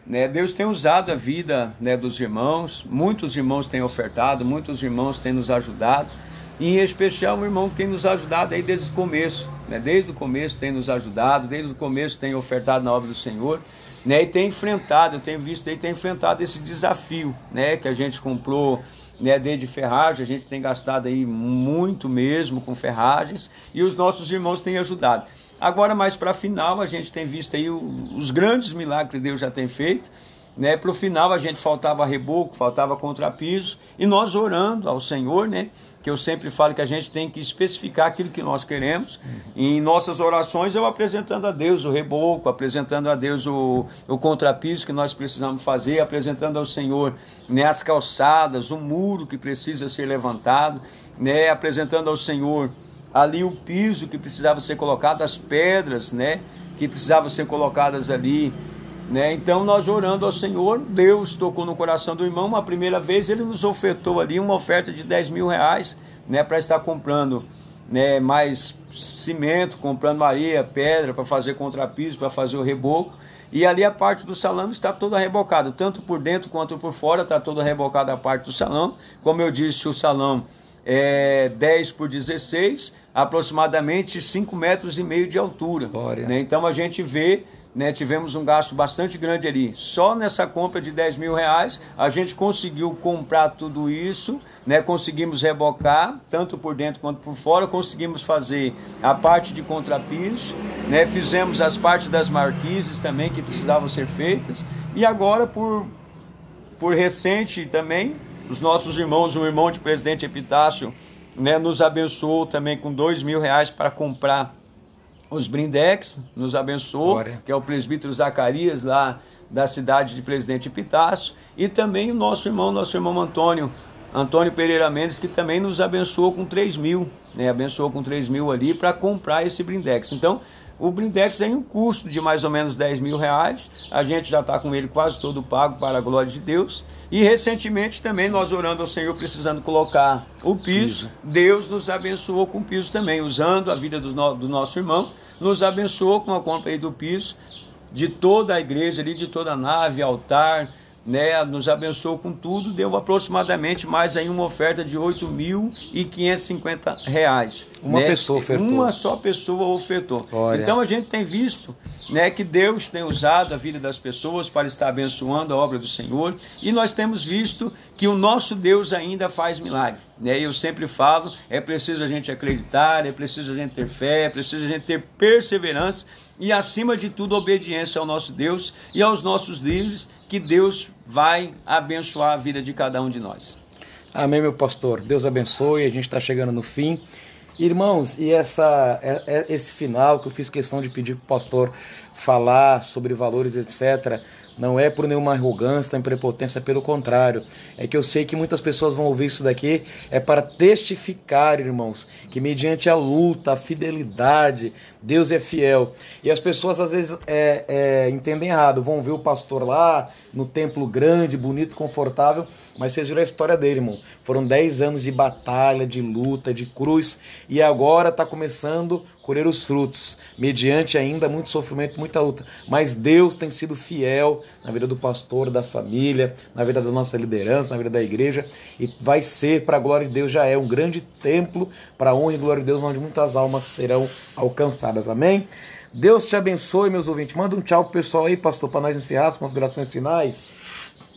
Né? Deus tem usado a vida né, dos irmãos, muitos irmãos têm ofertado, muitos irmãos têm nos ajudado. e em especial o irmão que tem nos ajudado aí desde o começo, né? Desde o começo tem nos ajudado, desde o começo tem ofertado na obra do Senhor, né? E tem enfrentado, eu tenho visto aí, tem enfrentado esse desafio, né? Que a gente comprou né, desde ferragem, a gente tem gastado aí muito mesmo com ferragens e os nossos irmãos têm ajudado. Agora, mais para final, a gente tem visto aí os grandes milagres que Deus já tem feito. Né? Para o final, a gente faltava reboco, faltava contrapiso, e nós orando ao Senhor, né? Que eu sempre falo que a gente tem que especificar aquilo que nós queremos. Em nossas orações, eu apresentando a Deus o reboco, apresentando a Deus o, o contrapiso que nós precisamos fazer, apresentando ao Senhor né, as calçadas, o muro que precisa ser levantado, né, apresentando ao Senhor ali o piso que precisava ser colocado, as pedras né, que precisavam ser colocadas ali. Né? Então nós orando ao Senhor, Deus tocou no coração do irmão, uma primeira vez ele nos ofertou ali uma oferta de 10 mil reais né, para estar comprando né, mais cimento, comprando areia, pedra para fazer contrapiso, para fazer o reboco. E ali a parte do salão está toda rebocada, tanto por dentro quanto por fora, está toda rebocada a parte do salão. Como eu disse, o salão é 10 por 16, aproximadamente 5 metros e meio de altura. Né? Então a gente vê né, tivemos um gasto bastante grande ali. Só nessa compra de 10 mil reais, a gente conseguiu comprar tudo isso, né, conseguimos rebocar, tanto por dentro quanto por fora, conseguimos fazer a parte de contrapiso, né, fizemos as partes das marquises também que precisavam ser feitas, e agora, por, por recente também, os nossos irmãos, o irmão de presidente Epitácio, né, nos abençoou também com dois mil reais para comprar os Brindex, nos abençoou, Glória. que é o presbítero Zacarias lá da cidade de Presidente Epitácio, e também o nosso irmão, nosso irmão Antônio, Antônio Pereira Mendes, que também nos abençoou com 3 mil, né? abençoou com 3 mil ali para comprar esse Brindex. Então, o Blindex tem um custo de mais ou menos 10 mil reais. A gente já está com ele quase todo pago para a glória de Deus. E recentemente também nós orando ao Senhor precisando colocar o piso. piso. Deus nos abençoou com o piso também, usando a vida do, no, do nosso irmão. Nos abençoou com a compra aí do piso de toda a igreja ali, de toda a nave, altar, né, nos abençoou com tudo, deu aproximadamente mais aí uma oferta de R$ 8.550. Uma né? pessoa ofertou. Uma só pessoa ofertou. Olha. Então a gente tem visto né, que Deus tem usado a vida das pessoas para estar abençoando a obra do Senhor, e nós temos visto que o nosso Deus ainda faz milagre. Né? Eu sempre falo, é preciso a gente acreditar, é preciso a gente ter fé, é preciso a gente ter perseverança e acima de tudo obediência ao nosso Deus e aos nossos líderes, que Deus vai abençoar a vida de cada um de nós. Amém, meu pastor. Deus abençoe. A gente está chegando no fim. Irmãos, e essa, é, é esse final que eu fiz questão de pedir para o pastor falar sobre valores, etc., não é por nenhuma arrogância, nem prepotência, pelo contrário. É que eu sei que muitas pessoas vão ouvir isso daqui, é para testificar, irmãos, que mediante a luta, a fidelidade, Deus é fiel. E as pessoas às vezes é, é, entendem errado, vão ver o pastor lá no templo grande, bonito, confortável, mas vocês viram a história dele, irmão. Foram 10 anos de batalha, de luta, de cruz, e agora está começando a colher os frutos, mediante ainda muito sofrimento, muita luta. Mas Deus tem sido fiel na vida do pastor, da família, na vida da nossa liderança, na vida da igreja, e vai ser, para a glória de Deus, já é um grande templo para a honra e glória de Deus, onde muitas almas serão alcançadas. Amém? Deus te abençoe, meus ouvintes. Manda um tchau pro pessoal aí, pastor, para nós encerrar as considerações finais.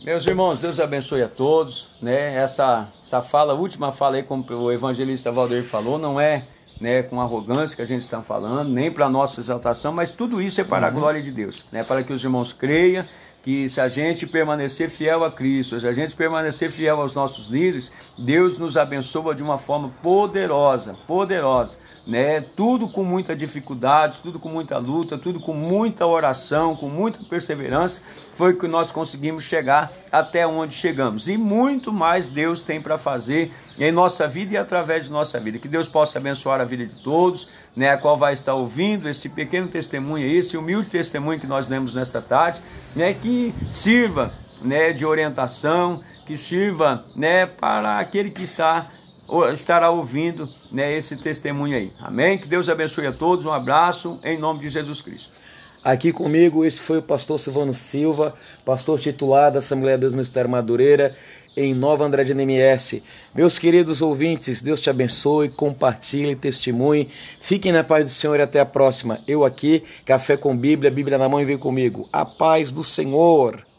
Meus irmãos, Deus abençoe a todos. Né? Essa, essa fala, última fala aí, como o evangelista Valdir falou, não é né, com arrogância que a gente está falando, nem para nossa exaltação, mas tudo isso é para uhum. a glória de Deus, né? para que os irmãos creiam que se a gente permanecer fiel a Cristo, se a gente permanecer fiel aos nossos líderes, Deus nos abençoa de uma forma poderosa, poderosa, né? Tudo com muita dificuldade, tudo com muita luta, tudo com muita oração, com muita perseverança, foi que nós conseguimos chegar até onde chegamos. E muito mais Deus tem para fazer em nossa vida e através de nossa vida. Que Deus possa abençoar a vida de todos, né, a qual vai estar ouvindo esse pequeno testemunho, esse humilde testemunho que nós lemos nesta tarde, né, que sirva né, de orientação, que sirva né, para aquele que está estará ouvindo né, esse testemunho aí. Amém? Que Deus abençoe a todos. Um abraço em nome de Jesus Cristo. Aqui comigo, esse foi o pastor Silvano Silva, pastor titular da Assembleia de Deus Ministério Madureira. Em Nova André de NMS. Meus queridos ouvintes, Deus te abençoe, compartilhe, testemunhe. Fiquem na paz do Senhor e até a próxima. Eu aqui, Café com Bíblia, Bíblia na mão e vem comigo. A paz do Senhor.